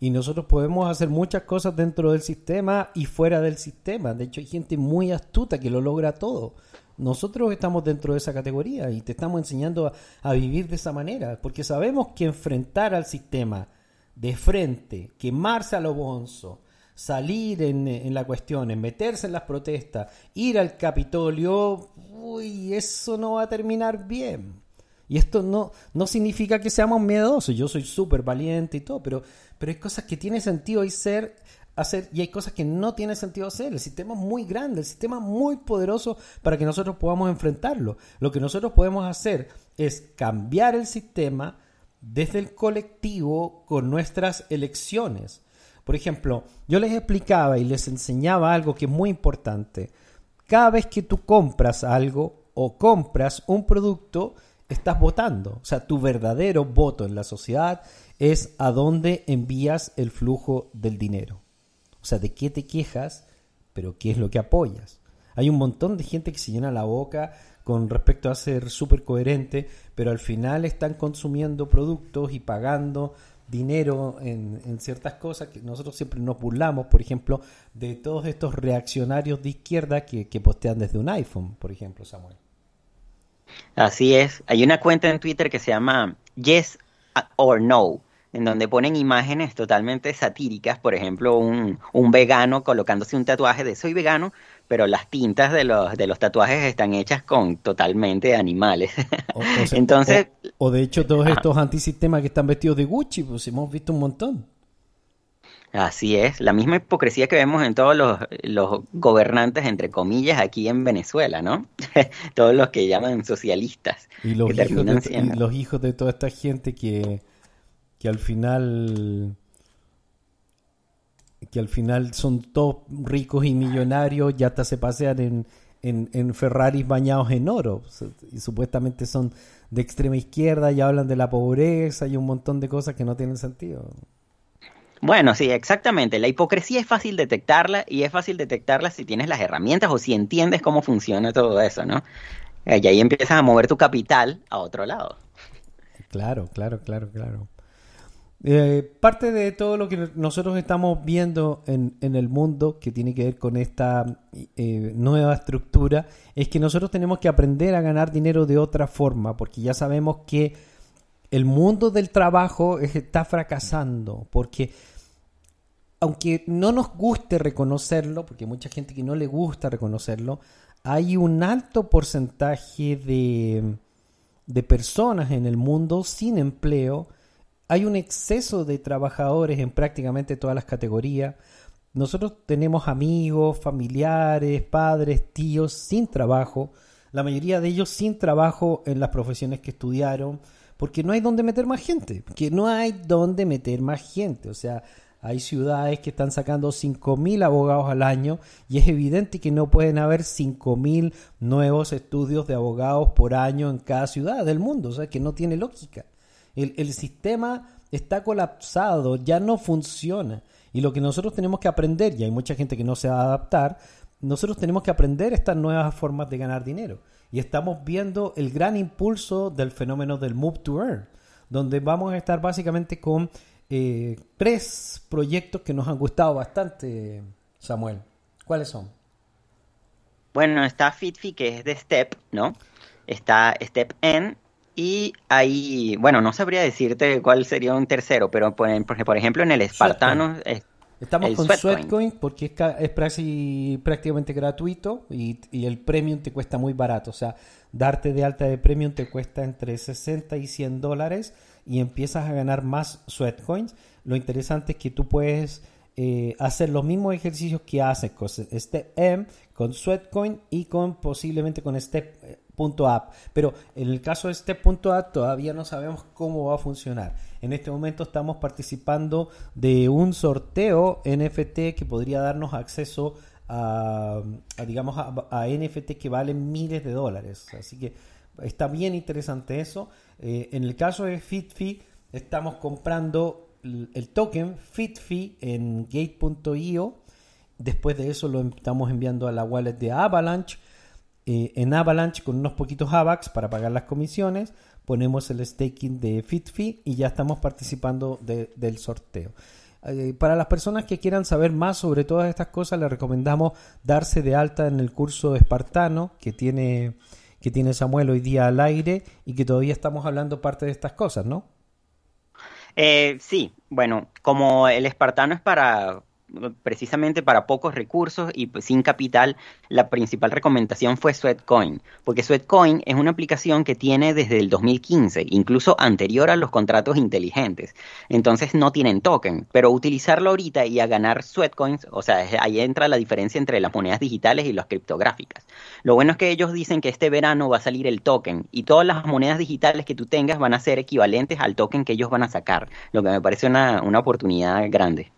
[SPEAKER 4] Y nosotros podemos hacer muchas cosas dentro del sistema y fuera del sistema. De hecho, hay gente muy astuta que lo logra todo. Nosotros estamos dentro de esa categoría y te estamos enseñando a, vivir de esa manera, porque sabemos que enfrentar al sistema de frente, quemarse a lo bonzo, salir en, en la cuestión, meterse en las protestas, ir al Capitolio, uy, eso no va a terminar bien. Y esto no, no significa que seamos miedosos, yo soy súper valiente y todo, pero, pero hay cosas que tiene sentido y ser hacer y hay cosas que no tiene sentido hacer. El sistema es muy grande, el sistema es muy poderoso para que nosotros podamos enfrentarlo. Lo que nosotros podemos hacer es cambiar el sistema desde el colectivo con nuestras elecciones. Por ejemplo, yo les explicaba y les enseñaba algo que es muy importante. Cada vez que tú compras algo o compras un producto, estás votando. O sea, tu verdadero voto en la sociedad es a dónde envías el flujo del dinero. O sea, de qué te quejas, pero qué es lo que apoyas. Hay un montón de gente que se llena la boca con respecto a ser súper coherente, pero al final están consumiendo productos y pagando dinero en, en, ciertas cosas que nosotros siempre nos burlamos, por ejemplo, de todos estos reaccionarios de izquierda que, que postean desde un iPhone, por ejemplo, Samuel.
[SPEAKER 5] Así es. Hay una cuenta en Twitter que se llama Yes or No, en donde ponen imágenes totalmente satíricas, por ejemplo, un, un, vegano colocándose un tatuaje de soy vegano, pero las tintas de los, de los tatuajes están hechas con totalmente animales.
[SPEAKER 4] O, o sea,
[SPEAKER 5] Entonces,
[SPEAKER 4] o, o, de hecho todos estos antisistemas que están vestidos de Gucci, pues hemos visto un montón.
[SPEAKER 5] Así es, la misma hipocresía que vemos en todos los, los gobernantes, entre comillas, aquí en Venezuela, ¿no? todos los que llaman socialistas.
[SPEAKER 4] Y los, hijos de, siendo... y los hijos de toda esta gente que, que al final que al final son todos ricos y millonarios, ya hasta se pasean en, en, en Ferraris bañados en oro, y supuestamente son de extrema izquierda y hablan de la pobreza y un montón de cosas que no tienen sentido.
[SPEAKER 5] Bueno, sí, exactamente. La hipocresía es fácil detectarla y es fácil detectarla si tienes las herramientas o si entiendes cómo funciona todo eso, ¿no? Y ahí empiezas a mover tu capital a otro lado.
[SPEAKER 4] Claro, claro, claro, claro. Eh, parte de todo lo que nosotros estamos viendo en, en, el mundo que tiene que ver con esta eh, nueva estructura es que nosotros tenemos que aprender a ganar dinero de otra forma porque ya sabemos que el mundo del trabajo está fracasando porque aunque no nos guste reconocerlo, porque hay mucha gente que no le gusta reconocerlo, hay un alto porcentaje de, de personas en el mundo sin empleo, hay un exceso de trabajadores en prácticamente todas las categorías. Nosotros tenemos amigos, familiares, padres, tíos sin trabajo, la mayoría de ellos sin trabajo en las profesiones que estudiaron, porque no hay donde meter más gente, que no hay donde meter más gente, o sea, hay ciudades que están sacando 5.000 abogados al año y es evidente que no pueden haber 5.000 nuevos estudios de abogados por año en cada ciudad del mundo, o sea, que no tiene lógica. El, el sistema está colapsado, ya no funciona. Y lo que nosotros tenemos que aprender, y hay mucha gente que no se va a adaptar, nosotros tenemos que aprender estas nuevas formas de ganar dinero. Y estamos viendo el gran impulso del fenómeno del Move to Earn, donde vamos a estar básicamente con eh, tres proyectos que nos han gustado bastante, Samuel. ¿Cuáles son?
[SPEAKER 5] Bueno, está FitFi, que es de Step, ¿no? Está Step N, y ahí, bueno, no sabría decirte cuál sería un tercero, pero por, por ejemplo en el Espartano, es,
[SPEAKER 4] Estamos
[SPEAKER 5] El
[SPEAKER 4] con
[SPEAKER 5] Sweatcoin.
[SPEAKER 4] Sweatcoin porque es, ca- es praxi- prácticamente gratuito y, y el premium te cuesta muy barato. O sea, darte de alta de premium te cuesta entre 60 y 100 dólares y empiezas a ganar más Sweatcoins. Lo interesante es que tú puedes eh, hacer los mismos ejercicios que haces con Step M, con Sweatcoin y con posiblemente con Step.app. Pero en el caso de Step.app todavía no sabemos cómo va a funcionar. En este momento estamos participando de un sorteo NFT que podría darnos acceso a, digamos a, NFT que valen miles de dólares. Así que está bien interesante eso. Eh, en el caso de FitFi estamos comprando el, el token FitFi en gate.io. Después de eso lo estamos enviando a la wallet de Avalanche. Eh, en Avalanche con unos poquitos AVAX para pagar las comisiones. Ponemos el staking de FitFi y ya estamos participando de- del sorteo. Eh, para las personas que quieran saber más sobre todas estas cosas, les recomendamos darse de alta en el curso espartano que tiene, que tiene Samuel hoy día al aire y que todavía estamos hablando parte de estas cosas, ¿no?
[SPEAKER 5] Eh, sí, bueno, como el espartano es para precisamente para pocos recursos y pues, sin capital, la principal recomendación fue Sweatcoin, porque Sweatcoin es una aplicación que tiene desde el 2015, incluso anterior a los contratos inteligentes. Entonces no tienen token, pero utilizarlo ahorita y a ganar Sweatcoins, o sea, ahí entra la diferencia entre las monedas digitales y las criptográficas. Lo bueno es que ellos dicen que este verano va a salir el token y todas las monedas digitales que tú tengas van a ser equivalentes al token que ellos van a sacar, lo que me parece una, una oportunidad grande.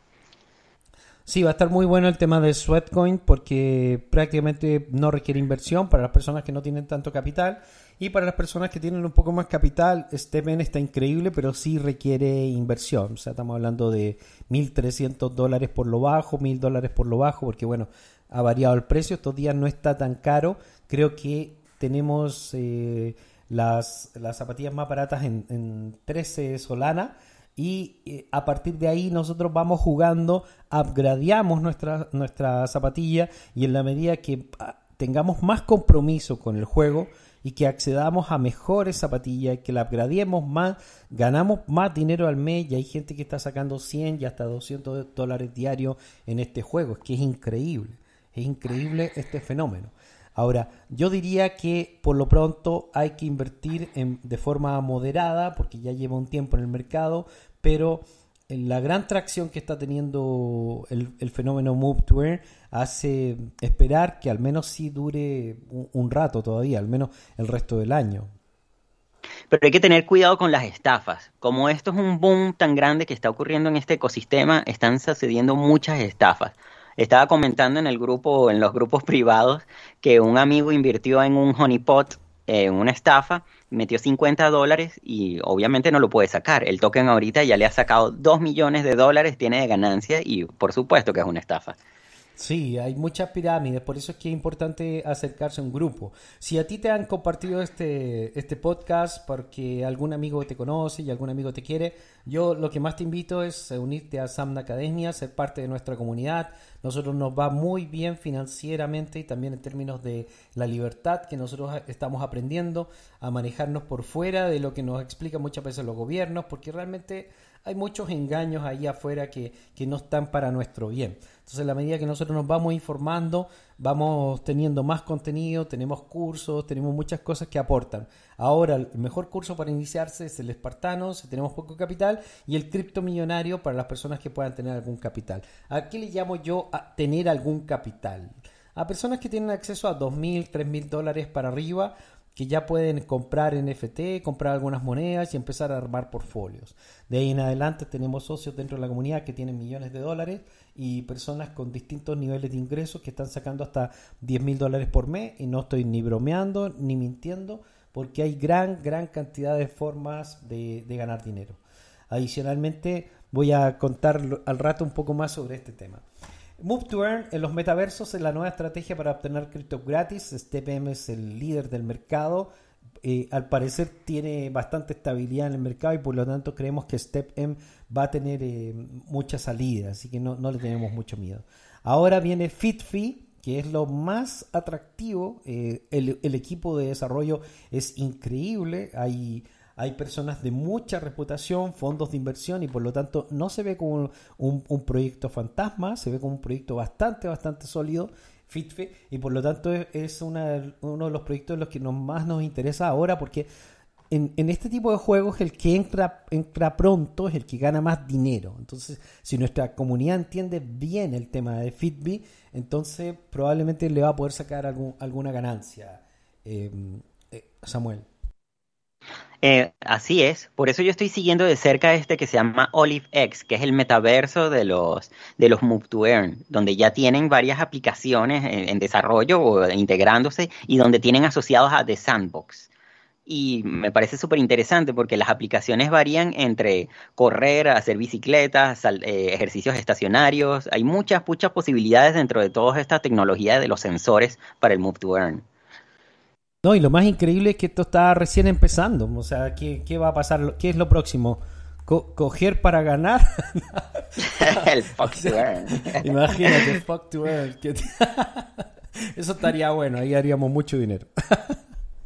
[SPEAKER 4] Sí, va a estar muy bueno el tema de Sweatcoin porque prácticamente no requiere inversión para las personas que no tienen tanto capital y para las personas que tienen un poco más capital, Stepen está increíble, pero sí requiere inversión. O sea, estamos hablando de 1.300 dólares por lo bajo, 1.000 dólares por lo bajo, porque bueno, ha variado el precio, estos días no está tan caro. Creo que tenemos eh, las, las zapatillas más baratas en, en 13 Solana y eh, a partir de ahí nosotros vamos jugando, upgradeamos nuestra, nuestra zapatilla y en la medida que ah, tengamos más compromiso con el juego y que accedamos a mejores zapatillas, que la upgradeemos más, ganamos más dinero al mes y hay gente que está sacando 100 y hasta 200 dólares diarios en este juego, es que es increíble, es increíble este fenómeno. Ahora, yo diría que por lo pronto hay que invertir de forma moderada, porque ya lleva un tiempo en el mercado, pero la gran tracción que está teniendo el, fenómeno Move to Earn hace esperar que al menos sí dure un rato todavía, al menos el resto del año.
[SPEAKER 5] Pero hay que tener cuidado con las estafas. Como esto es un boom tan grande que está ocurriendo en este ecosistema, están sucediendo muchas estafas. Estaba comentando en el grupo, en los grupos privados, que un amigo invirtió en un honeypot, eh, en una estafa, metió 50 dólares y obviamente no lo puede sacar. El token ahorita ya le ha sacado 2 millones de dólares, tiene de ganancia y por supuesto que es una estafa.
[SPEAKER 4] Sí, hay muchas pirámides, por eso es que es importante acercarse a un grupo. Si a ti te han compartido este, este podcast porque algún amigo te conoce y algún amigo te quiere, yo lo que más te invito es unirte a Samna Academia, ser parte de nuestra comunidad. Nosotros nos va muy bien financieramente y también en términos de la libertad que nosotros estamos aprendiendo a manejarnos por fuera de lo que nos explican muchas veces los gobiernos, porque realmente hay muchos engaños ahí afuera que, no están para nuestro bien. Entonces, a la medida que nosotros nos vamos informando, vamos teniendo más contenido, tenemos cursos, tenemos muchas cosas que aportan. Ahora, el mejor curso para iniciarse es el espartano, si tenemos poco capital, y el criptomillonario para las personas que puedan tener algún capital. ¿A qué le llamo yo a tener algún capital? A personas que tienen acceso a 2.000, 3.000 dólares para arriba, que ya pueden comprar NFT, comprar algunas monedas y empezar a armar portfolios. De ahí en adelante tenemos socios dentro de la comunidad que tienen millones de dólares y personas con distintos niveles de ingresos que están sacando hasta 10 mil dólares por mes y no estoy ni bromeando ni mintiendo porque hay gran, gran cantidad de formas de, de ganar dinero. Adicionalmente voy a contar al rato un poco más sobre este tema. Move to Earn en los metaversos es la nueva estrategia para obtener cripto gratis. StepM es el líder del mercado. Eh, al parecer tiene bastante estabilidad en el mercado y por lo tanto creemos que StepM va a tener eh, mucha salida, así que no, no le tenemos mucho miedo. Ahora viene FitFi, que es lo más atractivo. Eh, el, el equipo de desarrollo es increíble. Hay, hay personas de mucha reputación, fondos de inversión y por lo tanto no se ve como un, proyecto fantasma, se ve como un proyecto bastante, bastante sólido, FitFe, y por lo tanto es, es una- uno de los proyectos en los que nos, más nos interesa ahora porque en, en este tipo de juegos el que entra, entra pronto es el que gana más dinero. Entonces, si nuestra comunidad entiende bien el tema de Fitbit, entonces probablemente le va a poder sacar algún- alguna ganancia. eh, eh, Samuel.
[SPEAKER 5] Eh, así es, por eso yo estoy siguiendo de cerca este que se llama Olive X, que es el metaverso de los de los Move to Earn, donde ya tienen varias aplicaciones en, desarrollo o integrándose y donde tienen asociados a The Sandbox. Y me parece súper interesante porque las aplicaciones varían entre correr, hacer bicicletas, eh, ejercicios estacionarios. Hay muchas, muchas posibilidades dentro de toda esta tecnología de los sensores para el Move to Earn.
[SPEAKER 4] No, y lo más increíble es que esto está recién empezando. O sea, ¿qué, qué va a pasar? ¿Qué es lo próximo? Co- ¿Coger para ganar?
[SPEAKER 5] el Fox to Earn.
[SPEAKER 4] Imagínate, fuck to earn. Eso estaría bueno, ahí haríamos mucho dinero.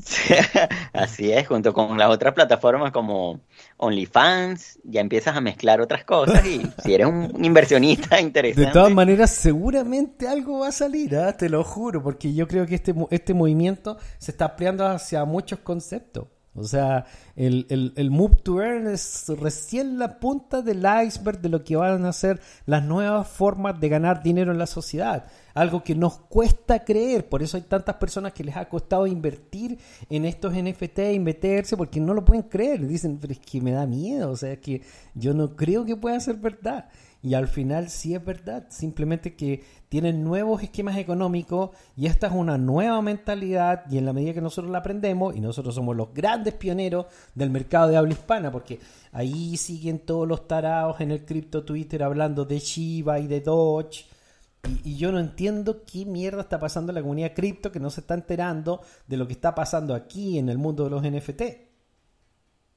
[SPEAKER 5] Así es, junto con las otras plataformas como OnlyFans, ya empiezas a mezclar otras cosas y si eres un inversionista
[SPEAKER 4] De
[SPEAKER 5] interesante,
[SPEAKER 4] todas maneras, seguramente algo va a salir, ¿ah? te lo juro, porque yo creo que este, este movimiento se está ampliando hacia muchos conceptos. O sea, el, el, el Move to Earn es recién la punta del iceberg de lo que van a ser las nuevas formas de ganar dinero en la sociedad. Algo que nos cuesta creer, por eso hay tantas personas que les ha costado invertir en estos NFT y meterse porque no lo pueden creer. Dicen, pero es que me da miedo, o sea, es que yo no creo que pueda ser verdad. Y al final sí es verdad, simplemente que tienen nuevos esquemas económicos y esta es una nueva mentalidad y en la medida que nosotros la aprendemos y nosotros somos los grandes pioneros del mercado de habla hispana porque ahí siguen todos los tarados en el cripto Twitter hablando de Shiba y de Doge y, y yo no entiendo qué mierda está pasando en la comunidad cripto que no se está enterando de lo que está pasando aquí en el mundo de los NFT.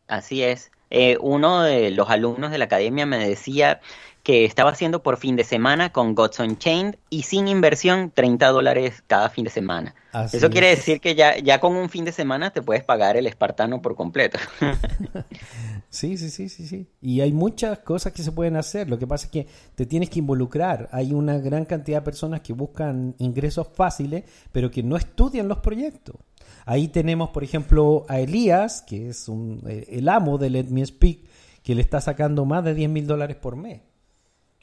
[SPEAKER 5] así es. Eh, uno de los alumnos de la academia me decía que estaba haciendo por fin de semana con Gods Unchained y sin inversión 30 dólares cada fin de semana.
[SPEAKER 4] Así
[SPEAKER 5] Eso
[SPEAKER 4] es.
[SPEAKER 5] quiere decir que ya, ya con un fin de semana te puedes pagar el espartano por completo.
[SPEAKER 4] Sí, sí, sí, sí, sí. Y hay muchas cosas que se pueden hacer. Lo que pasa es que te tienes que involucrar. Hay una gran cantidad de personas que buscan ingresos fáciles, pero que no estudian los proyectos. Ahí tenemos, por ejemplo, a Elías, que es un, eh, el amo de Let Me Speak, que le está sacando más de 10 mil dólares por mes.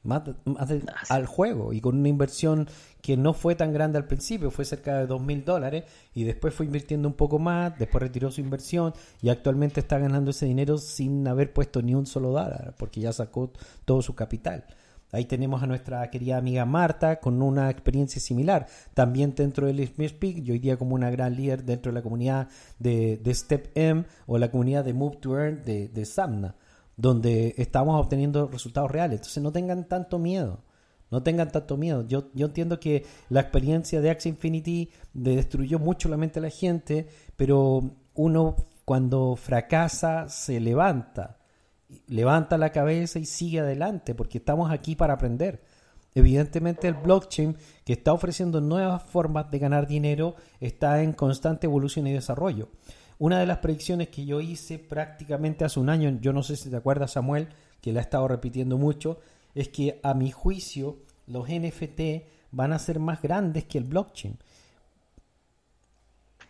[SPEAKER 4] Más de- más de-
[SPEAKER 5] sí.
[SPEAKER 4] al juego y con una inversión que no fue tan grande al principio, fue cerca de dos mil dólares y después fue invirtiendo un poco más, después retiró su inversión y actualmente está ganando ese dinero sin haber puesto ni un solo dólar porque ya sacó todo su capital. Ahí tenemos a nuestra querida amiga Marta con una experiencia similar, también dentro del Speak y hoy día como una gran líder dentro de la comunidad de, de Step M o la comunidad de Move to Earn de, de Samna donde estamos obteniendo resultados reales. Entonces no tengan tanto miedo. No tengan tanto miedo. Yo, yo entiendo que la experiencia de Axie Infinity destruyó mucho la mente a la gente, pero uno cuando fracasa se levanta. Levanta la cabeza y sigue adelante, porque estamos aquí para aprender. Evidentemente el blockchain que está ofreciendo nuevas formas de ganar dinero está en constante evolución y desarrollo. Una de las predicciones que yo hice prácticamente hace un año, yo no sé si te acuerdas Samuel, que la he estado repitiendo mucho, es que a mi juicio los NFT van a ser más grandes que el blockchain.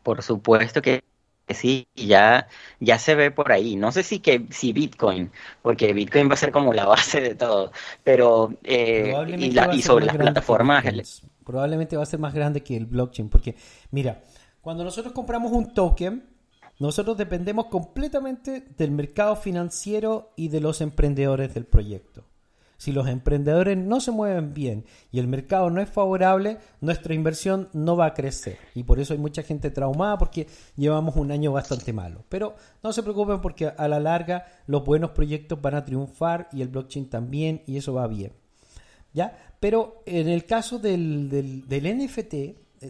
[SPEAKER 5] Por supuesto que sí, ya, ya se ve por ahí. No sé si que si Bitcoin, porque Bitcoin va a ser como la base de todo, pero eh, y, la- sobre las plataformas.
[SPEAKER 4] Probablemente va a ser más grande que el blockchain, porque mira, cuando nosotros compramos un token, nosotros dependemos completamente del mercado financiero y de los emprendedores del proyecto. Si los emprendedores no se mueven bien y el mercado no es favorable, nuestra inversión no va a crecer. Y por eso hay mucha gente traumada porque llevamos un año bastante malo. Pero no se preocupen porque a la larga los buenos proyectos van a triunfar y el blockchain también y eso va bien. ¿Ya? Pero en el caso del, del, del NFT,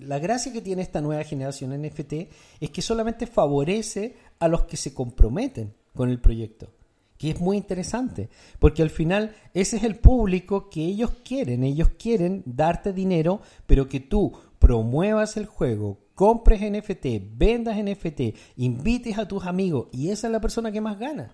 [SPEAKER 4] la gracia que tiene esta nueva generación NFT es que solamente favorece a los que se comprometen con el proyecto, que es muy interesante, porque al final ese es el público que ellos quieren, ellos quieren darte dinero, pero que tú promuevas el juego, compres NFT, vendas NFT, invites a tus amigos y esa es la persona que más gana.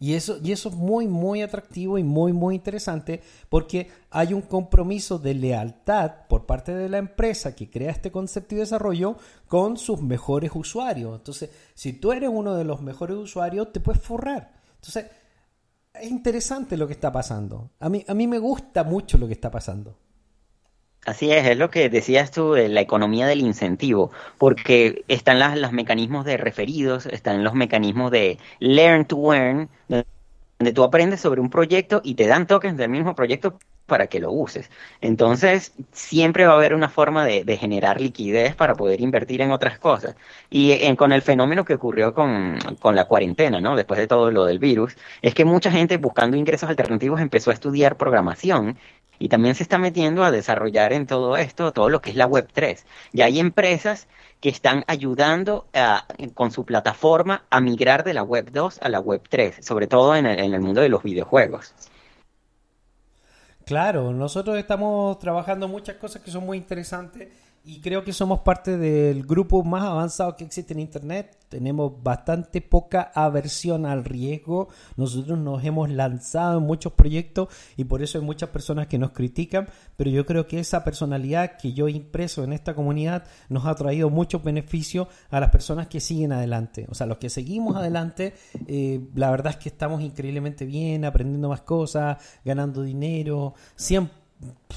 [SPEAKER 4] Y eso, y eso es muy, muy atractivo y muy, muy interesante porque hay un compromiso de lealtad por parte de la empresa que crea este concepto y desarrollo con sus mejores usuarios. Entonces, si tú eres uno de los mejores usuarios, te puedes forrar. Entonces, es interesante lo que está pasando. A mí, a mí me gusta mucho lo que está pasando.
[SPEAKER 5] Así es, es lo que decías tú de la economía del incentivo, porque están las, los mecanismos de referidos, están los mecanismos de learn to earn, donde tú aprendes sobre un proyecto y te dan tokens del mismo proyecto para que lo uses. Entonces, siempre va a haber una forma de, generar liquidez para poder invertir en otras cosas. Y en- con el fenómeno que ocurrió con, la cuarentena, ¿no? Después de todo lo del virus, es que mucha gente buscando ingresos alternativos empezó a estudiar programación y también se está metiendo a desarrollar en todo esto todo lo que es la Web 3. Y hay empresas que están ayudando con su plataforma a migrar de la Web 2 a la Web 3, sobre todo en el, en el mundo de los videojuegos.
[SPEAKER 4] Claro, nosotros estamos trabajando muchas cosas que son muy interesantes y creo que somos parte del grupo más avanzado que existe en Internet. Tenemos bastante poca aversión al riesgo. Nosotros nos hemos lanzado en muchos proyectos y por eso hay muchas personas que nos critican, pero yo creo que esa personalidad que yo he impreso en esta comunidad nos ha traído muchos beneficios a las personas que siguen adelante. O sea, los que seguimos adelante, eh, la verdad es que estamos increíblemente bien, aprendiendo más cosas, ganando dinero. Siempre,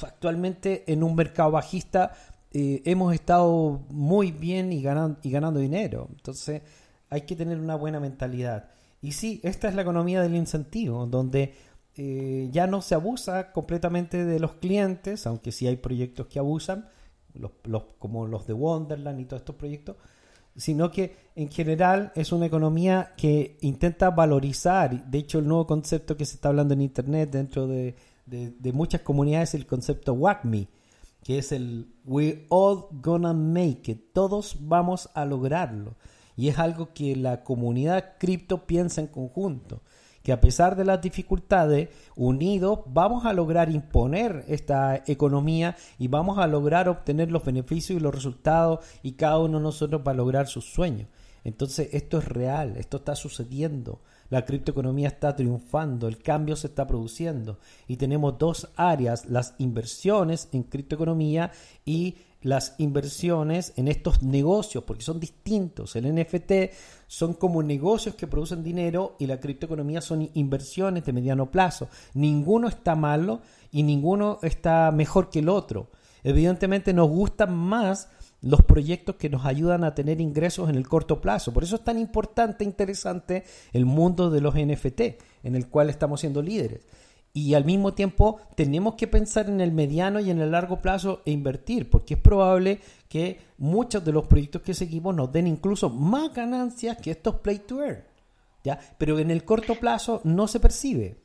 [SPEAKER 4] actualmente en un mercado bajista hemos estado muy bien y ganando, y ganando dinero. Entonces hay que tener una buena mentalidad. Y sí, esta es la economía del incentivo, donde eh, ya no se abusa completamente de los clientes, aunque sí hay proyectos que abusan, como los de Wonderland y todos estos proyectos, sino que en general es una economía que intenta valorizar, de hecho el nuevo concepto que se está hablando en Internet dentro de, de- muchas comunidades es el concepto WACME, que es el We all gonna make it, todos vamos a lograrlo. Y es algo que la comunidad cripto piensa en conjunto, que a pesar de las dificultades, unidos vamos a lograr imponer esta economía y vamos a lograr obtener los beneficios y los resultados y cada uno de nosotros va a lograr sus sueños. Entonces esto es real, esto está sucediendo. La criptoeconomía está triunfando, el cambio se está produciendo y tenemos dos áreas, las inversiones en criptoeconomía y las inversiones en estos negocios, porque son distintos. El NFT son como negocios que producen dinero y la criptoeconomía son inversiones de mediano plazo. Ninguno está malo y ninguno está mejor que el otro. Evidentemente nos gustan más los proyectos que nos ayudan a tener ingresos en el corto plazo. Por eso es tan importante e interesante el mundo de los NFT, en el cual estamos siendo líderes. Y al mismo tiempo tenemos que pensar en el mediano y en el largo plazo e invertir, porque es probable que muchos de los proyectos que seguimos nos den incluso más ganancias que estos play to earn. ¿ya? Pero en el corto plazo no se percibe.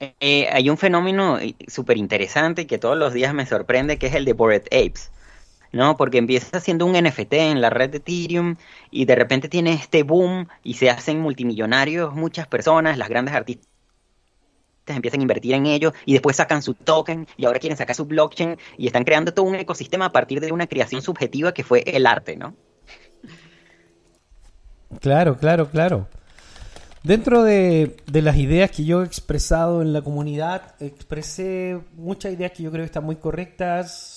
[SPEAKER 5] Eh, hay un fenómeno súper interesante que todos los días me sorprende, que es el de Bored Apes. ¿No? Porque empieza siendo un NFT en la red de Ethereum y de repente tiene este boom y se hacen multimillonarios muchas personas, las grandes artistas empiezan a invertir en ello y después sacan su token y ahora quieren sacar su blockchain y están creando todo un ecosistema a partir de una creación subjetiva que fue el arte, ¿no?
[SPEAKER 4] Claro, claro, claro. Dentro de, de, las ideas que yo he expresado en la comunidad, expresé muchas ideas que yo creo que están muy correctas.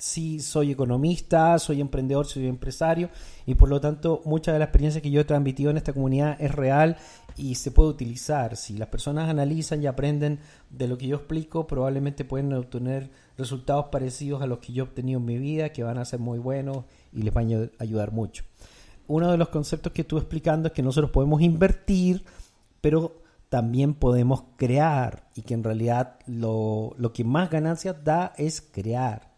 [SPEAKER 4] Sí, soy economista, soy emprendedor, soy empresario y por lo tanto mucha de la experiencia que yo he transmitido en esta comunidad es real y se puede utilizar. Si las personas analizan y aprenden de lo que yo explico, probablemente pueden obtener resultados parecidos a los que yo he obtenido en mi vida, que van a ser muy buenos y les van a ayudar mucho uno de los conceptos que estuve explicando es que nosotros podemos invertir, pero también podemos crear y que en realidad lo, lo, que más ganancias da es crear.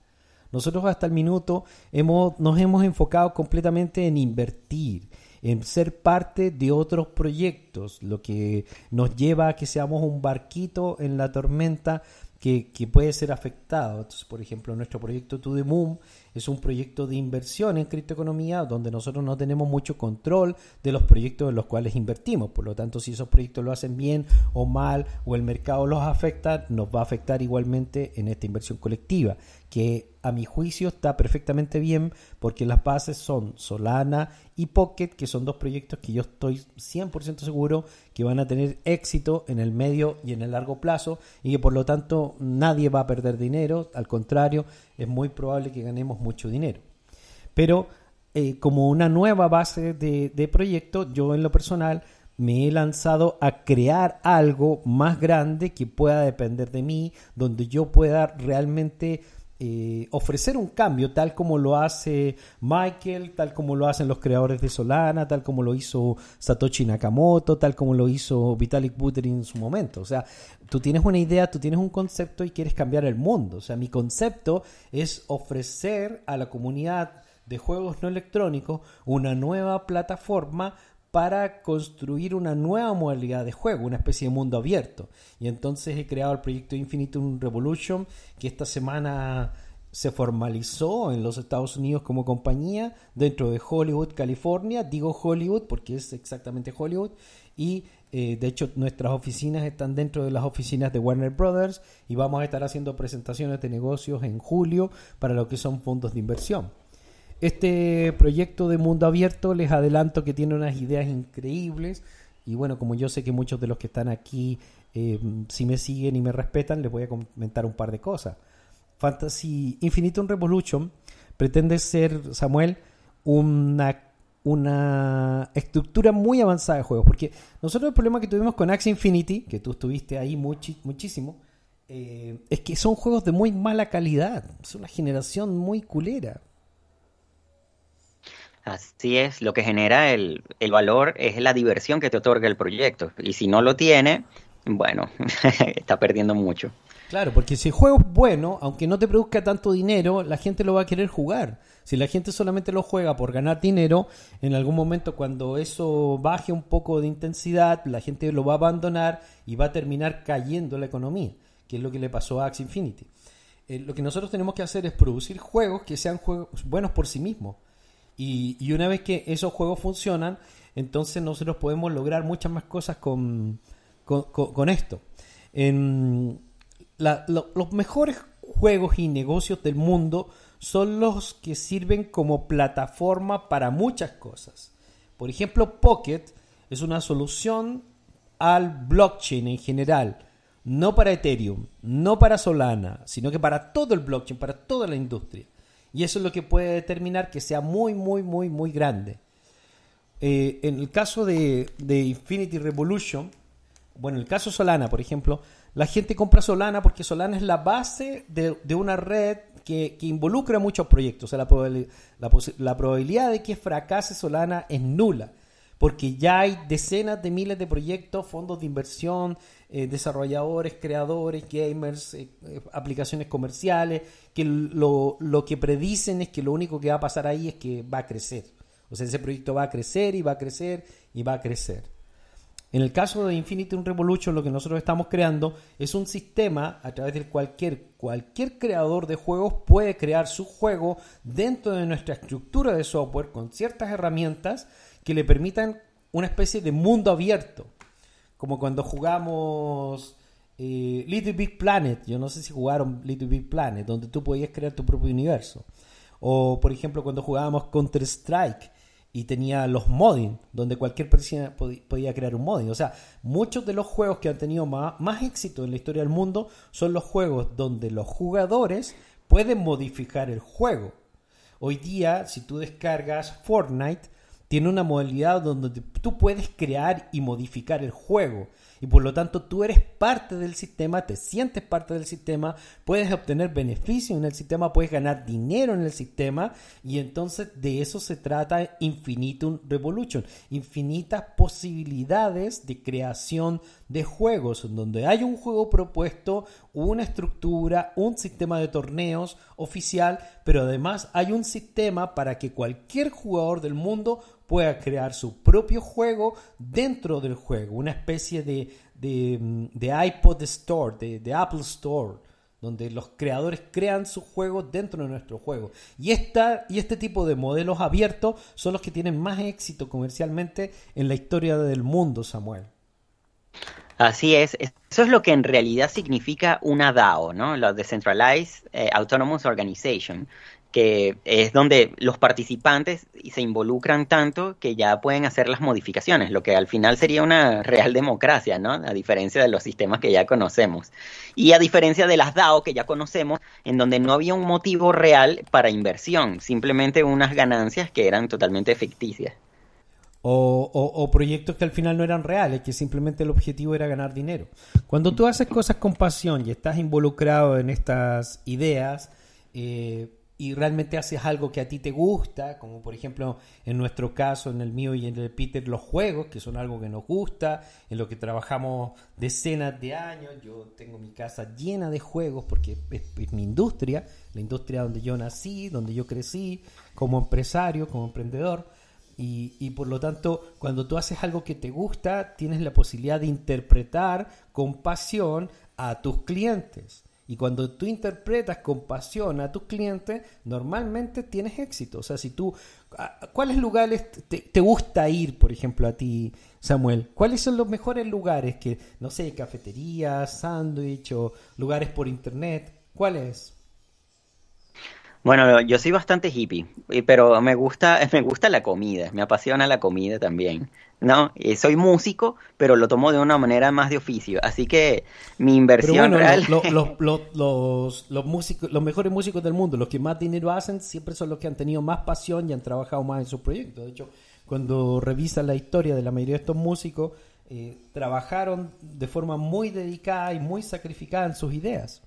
[SPEAKER 4] Nosotros hasta el minuto hemos, nos hemos enfocado completamente en invertir, en ser parte de otros proyectos, lo que nos lleva a que seamos un barquito en la tormenta que, que puede ser afectado. Entonces, por ejemplo, nuestro proyecto To The Moon es un proyecto de inversión en criptoeconomía donde nosotros no tenemos mucho control de los proyectos en los cuales invertimos. Por lo tanto, si esos proyectos lo hacen bien o mal o el mercado los afecta, nos va a afectar igualmente en esta inversión colectiva, que a mi juicio está perfectamente bien porque las bases son Solana y Pocket, que son dos proyectos que yo estoy 100% seguro que van a tener éxito en el medio y en el largo plazo y que por lo tanto nadie va a perder dinero, al contrario, es muy probable que ganemos mucho dinero. Pero eh, como una nueva base de, de proyecto, yo en lo personal me he lanzado a crear algo más grande que pueda depender de mí, donde yo pueda realmente eh, ofrecer un cambio tal como lo hace Michael, tal como lo hacen los creadores de Solana, tal como lo hizo Satoshi Nakamoto, tal como lo hizo Vitalik Buterin en su momento. O sea, tú tienes una idea, tú tienes un concepto y quieres cambiar el mundo. O sea, mi concepto es ofrecer a la comunidad de juegos no electrónicos una nueva plataforma para construir una nueva modalidad de juego, una especie de mundo abierto. Y entonces he creado el proyecto Infinitum Revolution, que esta semana se formalizó en los Estados Unidos como compañía dentro de Hollywood, California. Digo Hollywood porque es exactamente Hollywood. Y eh, de hecho nuestras oficinas están dentro de las oficinas de Warner Brothers y vamos a estar haciendo presentaciones de negocios en julio para lo que son fondos de inversión. Este proyecto de mundo abierto les adelanto que tiene unas ideas increíbles y bueno, como yo sé que muchos de los que están aquí, eh, si me siguen y me respetan, les voy a comentar un par de cosas. Fantasy Infinitum Revolution pretende ser, Samuel, una, una estructura muy avanzada de juegos, porque nosotros el problema que tuvimos con Axie Infinity, que tú estuviste ahí muchísimo, eh, es que son juegos de muy mala calidad, es una generación muy culera.
[SPEAKER 5] Así es, lo que genera el, el valor es la diversión que te otorga el proyecto. Y si no lo tiene, bueno, está perdiendo mucho.
[SPEAKER 4] Claro, porque si el juego es bueno, aunque no te produzca tanto dinero, la gente lo va a querer jugar. Si la gente solamente lo juega por ganar dinero, en algún momento cuando eso baje un poco de intensidad, la gente lo va a abandonar y va a terminar cayendo la economía, que es lo que le pasó a Axie Infinity. Eh, lo que nosotros tenemos que hacer es producir juegos que sean juegos buenos por sí mismos. Y, y una vez que esos juegos funcionan, entonces nosotros podemos lograr muchas más cosas con, con, esto. En la- lo- los mejores juegos y negocios del mundo son los que sirven como plataforma para muchas cosas. Por ejemplo, Pocket es una solución al blockchain en general, no para Ethereum, no para Solana, sino que para todo el blockchain, para toda la industria. Y eso es lo que puede determinar que sea muy, muy, muy, muy grande. Eh, en el caso de, de Infinity Revolution, bueno, en el caso Solana, por ejemplo, la gente compra Solana porque Solana es la base de, de una red que, que involucra muchos proyectos. O sea, la, la la probabilidad de que fracase Solana es nula, porque ya hay decenas de miles de proyectos, fondos de inversión, eh, desarrolladores, creadores, gamers, eh, eh, aplicaciones comerciales, que lo, lo que predicen es que lo único que va a pasar ahí es que va a crecer. O sea, ese proyecto va a crecer y va a crecer y va a crecer. En el caso de Infinitum Revolution, lo que nosotros estamos creando es un sistema a través del cualquier, cualquier creador de juegos puede crear su juego dentro de nuestra estructura de software con ciertas herramientas que le permitan una especie de mundo abierto. Como cuando jugamos eh, Little Big Planet. Yo no sé si jugaron Little Big Planet, donde tú podías crear tu propio universo. O, por ejemplo, cuando jugábamos Counter-Strike y tenía los modding, donde cualquier persona podía crear un modding. O sea, muchos de los juegos que han tenido más éxito en la historia del mundo son los juegos donde los jugadores pueden modificar el juego. Hoy día, si tú descargas Fortnite, tiene una modalidad donde tú puedes crear y modificar el juego. Y por lo tanto tú eres parte del sistema, te sientes parte del sistema, puedes obtener beneficios en el sistema, puedes ganar dinero en el sistema. Y entonces de eso se trata Infinitum Revolution. Infinitas posibilidades de creación de juegos, donde hay un juego propuesto, una estructura, un sistema de torneos oficial, pero además hay un sistema para que cualquier jugador del mundo pueda crear su propio juego dentro del juego, una especie de, de, iPod Store, de, de Apple Store. donde los creadores crean sus juegos dentro de nuestro juego. Y, esta, y este tipo de modelos abiertos son los que tienen más éxito comercialmente en la historia del mundo, Samuel.
[SPEAKER 5] Así es, eso es lo que en realidad significa una DAO, ¿no? La Decentralized eh, Autonomous Organization, que es donde los participantes se involucran tanto que ya pueden hacer las modificaciones, lo que al final sería una real democracia, ¿no? A diferencia de los sistemas que ya conocemos. Y a diferencia de las DAO que ya conocemos, en donde no había un motivo real para inversión, simplemente unas ganancias que eran totalmente ficticias.
[SPEAKER 4] O, proyectos que al final no eran reales, que simplemente el objetivo era ganar dinero. Cuando tú haces cosas con pasión y estás involucrado en estas ideas, eh, y realmente haces algo que a ti te gusta, como por ejemplo en nuestro caso, en el mío y en el de Peter, los juegos, que son algo que nos gusta, en lo que trabajamos decenas de años. Yo tengo mi casa llena de juegos porque es, mi industria, la industria donde yo nací, donde yo crecí, como empresario, como emprendedor. Y, y, por lo tanto, cuando tú haces algo que te gusta, tienes la posibilidad de interpretar con pasión a tus clientes. Y cuando tú interpretas con pasión a tus clientes, normalmente tienes éxito. O sea, si tú, ¿cuáles lugares te, te, gusta ir, por ejemplo, a ti, Samuel? ¿Cuáles son los mejores lugares que, no sé, cafeterías, sándwich o lugares por internet? ¿Cuáles?
[SPEAKER 5] Bueno, yo soy bastante hippie, pero me gusta, me gusta la comida, me apasiona la comida también. No, soy músico, pero lo tomo de una manera más de oficio. Así que mi inversión
[SPEAKER 4] pero bueno,
[SPEAKER 5] real.
[SPEAKER 4] Lo, lo, lo, los, los, músicos, los mejores músicos del mundo, los que más dinero hacen, siempre son los que han tenido más pasión y han trabajado más en sus proyectos. De hecho, cuando revisas la historia de la mayoría de estos músicos, eh, trabajaron de forma muy dedicada y muy sacrificada en sus ideas.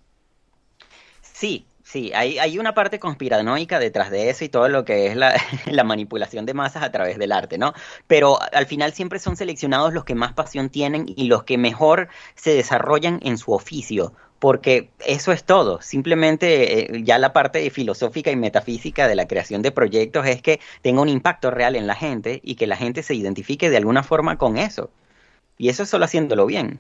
[SPEAKER 5] Sí, Sí, hay, hay una parte conspiranoica detrás de eso y todo lo que es la, la, manipulación de masas a través del arte, ¿no? Pero al final siempre son seleccionados los que más pasión tienen y los que mejor se desarrollan en su oficio, porque eso es todo. Simplemente eh, ya la parte filosófica y metafísica de la creación de proyectos es que tenga un impacto real en la gente y que la gente se identifique de alguna forma con eso. Y eso es solo haciéndolo bien.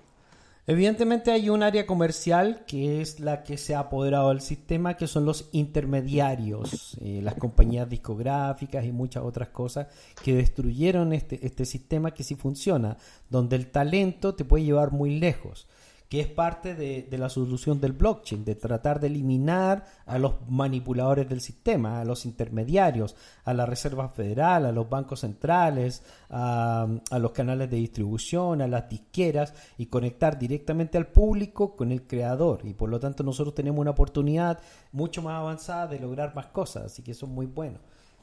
[SPEAKER 4] Evidentemente hay un área comercial que es la que se ha apoderado del sistema, que son los intermediarios, eh, las compañías discográficas y muchas otras cosas que destruyeron este, este sistema que sí funciona, donde el talento te puede llevar muy lejos que es parte de, la solución del blockchain, de tratar de eliminar a los manipuladores del sistema, a los intermediarios, a la Reserva Federal, a los bancos centrales, a, a los canales de distribución, a las disqueras y conectar directamente al público con el creador. Y por lo tanto nosotros tenemos una oportunidad mucho más avanzada de lograr más cosas, así que eso es muy bueno.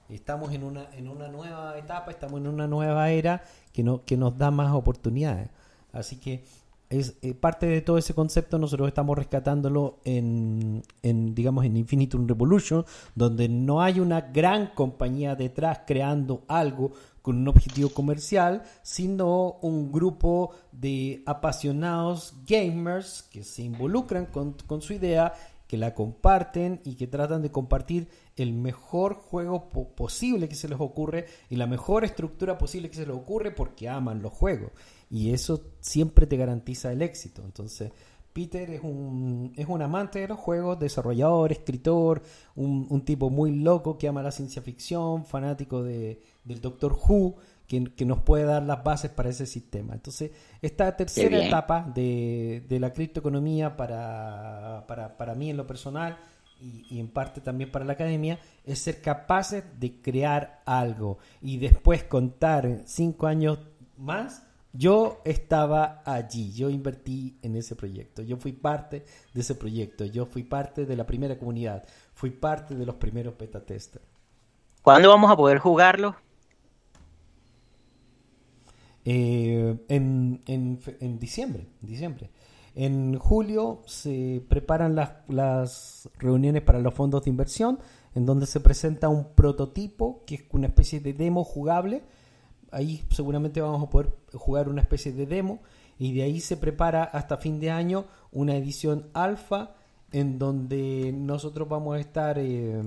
[SPEAKER 4] Estamos en una, en una nueva etapa, estamos en una nueva era que, no, que nos da más oportunidades. Así que es eh, parte de todo ese concepto nosotros estamos rescatándolo en, en, digamos en Infinitum Revolution donde no hay una gran compañía detrás creando algo con un objetivo comercial sino un grupo de apasionados gamers que se involucran con, con su idea que la comparten y que tratan de compartir el mejor juego po posible que se les ocurre y la mejor estructura posible que se les ocurre porque aman los juegos y eso siempre te garantiza el éxito. Entonces, Peter es un, es un amante de los juegos, desarrollador, escritor, un, un tipo muy loco que ama la ciencia ficción, fanático de, del Doctor Who, que, que, nos puede dar las bases para ese sistema. Entonces, esta tercera etapa de, de la criptoeconomía para, para, para mí en lo personal y, y, en parte también para la academia, es ser capaces de crear algo y después contar cinco años más yo estaba allí, yo invertí en ese proyecto, yo fui parte de ese proyecto, yo fui parte de la primera comunidad, fui parte de los primeros beta testers.
[SPEAKER 5] ¿Cuándo vamos a poder jugarlo?
[SPEAKER 4] Eh, en, en, en, diciembre, diciembre. En julio se preparan las, las reuniones para los fondos de inversión, en donde se presenta un prototipo, que es una especie de demo jugable, ahí seguramente vamos a poder jugar una especie de demo y de ahí se prepara hasta fin de año una edición alfa en donde nosotros vamos a estar eh,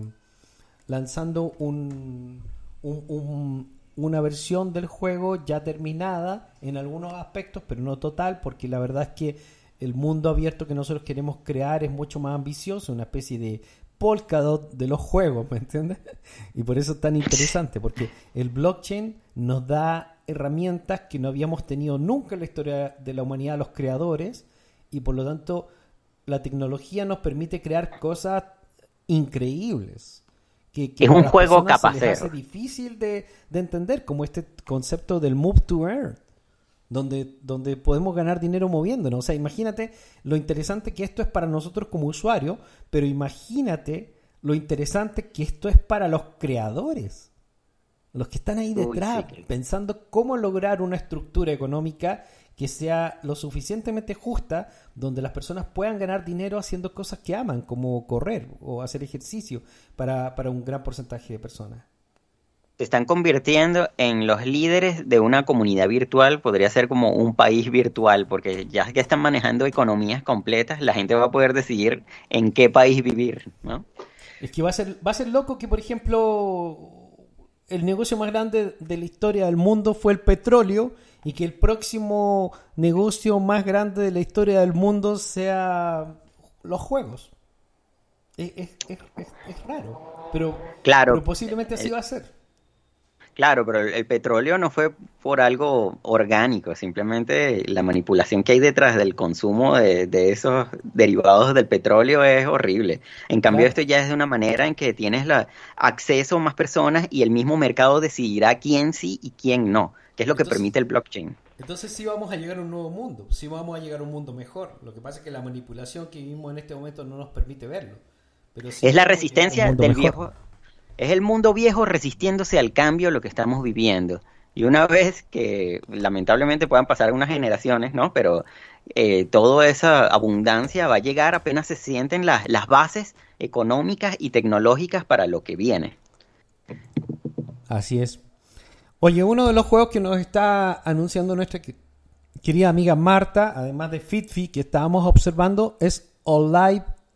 [SPEAKER 4] lanzando un, un, un, una versión del juego ya terminada en algunos aspectos, pero no total, porque la verdad es que el mundo abierto que nosotros queremos crear es mucho más ambicioso, una especie de Polkadot de los juegos, ¿me entiendes? Y por eso es tan interesante, porque el blockchain nos da herramientas que no habíamos tenido nunca en la historia de la humanidad los creadores y por lo tanto la tecnología nos permite crear cosas increíbles. Que, que
[SPEAKER 5] Es un juego capacero.
[SPEAKER 4] hace difícil de, de entender, como este concepto del move to earn donde, donde podemos ganar dinero moviéndonos. O sea, imagínate lo interesante que esto es para nosotros como usuarios, pero imagínate lo interesante que esto es para los creadores, los que están ahí
[SPEAKER 5] Uy,
[SPEAKER 4] detrás,
[SPEAKER 5] sí,
[SPEAKER 4] pensando cómo lograr una estructura económica que sea lo suficientemente justa, donde las personas puedan ganar dinero haciendo cosas que aman, como correr o hacer ejercicio para, para un gran porcentaje de personas.
[SPEAKER 5] Se están convirtiendo en los líderes de una comunidad virtual, podría ser como un país virtual, porque ya que están manejando economías completas, la gente va a poder decidir en qué país vivir, ¿no?
[SPEAKER 4] Es que va a ser, va a ser loco que, por ejemplo, el negocio más grande de la historia del mundo fue el petróleo y que el próximo negocio más grande de la historia del mundo sea los juegos. Es, es- es- es- raro, pero,
[SPEAKER 5] Claro.
[SPEAKER 4] pero posiblemente así va a ser.
[SPEAKER 5] Claro, pero el, el petróleo no fue por algo orgánico, simplemente la manipulación que hay detrás del consumo de, de esos derivados del petróleo es horrible. En cambio,
[SPEAKER 4] Claro.
[SPEAKER 5] esto ya es de una manera en que tienes la, acceso a más personas y el mismo mercado decidirá quién sí y quién no, que es lo que permite el blockchain.
[SPEAKER 4] Entonces sí vamos a llegar a un nuevo mundo, sí vamos a llegar a un mundo mejor. Lo que pasa es que la manipulación que vivimos en este momento no nos permite verlo. Pero sí
[SPEAKER 5] Es la resistencia del
[SPEAKER 4] mejor.
[SPEAKER 5] viejo, es el mundo viejo resistiéndose al cambio, lo que estamos viviendo. Y una vez que lamentablemente puedan pasar unas generaciones, ¿no? Pero eh, toda esa abundancia va a llegar apenas se sienten las, las bases económicas y tecnológicas para lo que viene.
[SPEAKER 4] Así es. Oye, uno de los juegos que nos está anunciando nuestra que- querida amiga Marta, además de FitFi que estábamos observando, es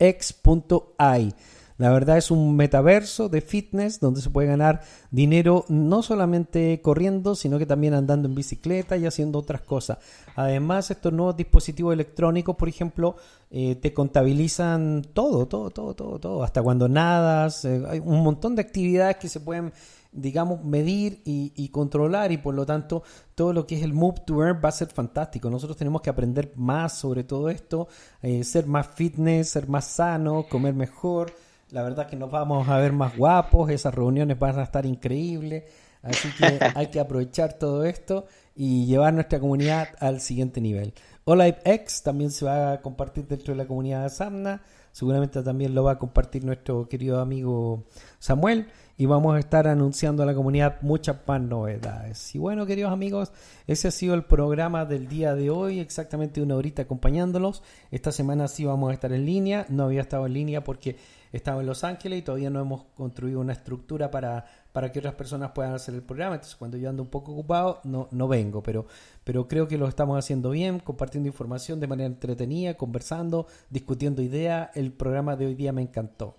[SPEAKER 4] OnLiveX.ai. La verdad es un metaverso de fitness donde se puede ganar dinero no solamente corriendo, sino que también andando en bicicleta y haciendo otras cosas. Además, estos nuevos dispositivos electrónicos, por ejemplo, eh, te contabilizan todo, todo, todo, todo, todo. Hasta cuando nadas, eh, hay un montón de actividades que se pueden digamos, medir y, y controlar y por lo tanto todo lo que es el move to earn va a ser fantástico. Nosotros tenemos que aprender más sobre todo esto, eh, ser más fitness, ser más sano, comer mejor. La verdad que nos vamos a ver más guapos, esas reuniones van a estar increíbles. Así que hay que aprovechar todo esto y llevar nuestra comunidad al siguiente nivel. Olive X también se va a compartir dentro de la comunidad de Samna. Seguramente también lo va a compartir nuestro querido amigo Samuel. Y vamos a estar anunciando a la comunidad muchas más novedades. Y bueno, queridos amigos, ese ha sido el programa del día de hoy. Exactamente una horita acompañándolos. Esta semana sí vamos a estar en línea. No había estado en línea porque estaba en Los Ángeles y todavía no hemos construido una estructura para, para que otras personas puedan hacer el programa. Entonces, cuando yo ando un poco ocupado, no, no vengo. Pero, pero creo que lo estamos haciendo bien, compartiendo información de manera entretenida, conversando, discutiendo ideas. El programa de hoy día me encantó.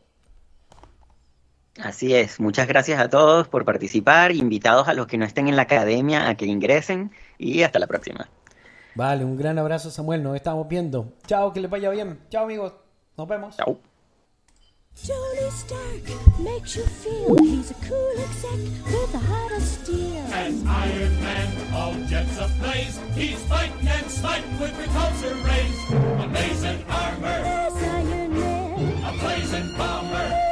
[SPEAKER 5] Así es, muchas gracias a todos por participar, invitados a los que no estén en la academia a que ingresen y hasta la próxima.
[SPEAKER 4] Vale, un gran abrazo Samuel, nos estamos viendo. Chao, que les vaya bien. Chao amigos, nos vemos.
[SPEAKER 5] Chao.
[SPEAKER 2] Tony Stark makes you feel he's a cool exec with a heart of steel.
[SPEAKER 3] As Iron Man, all jets ablaze, he's fighting and smiting with repulsor rays. Amazing armor, there's Iron Man, a blazing bomber.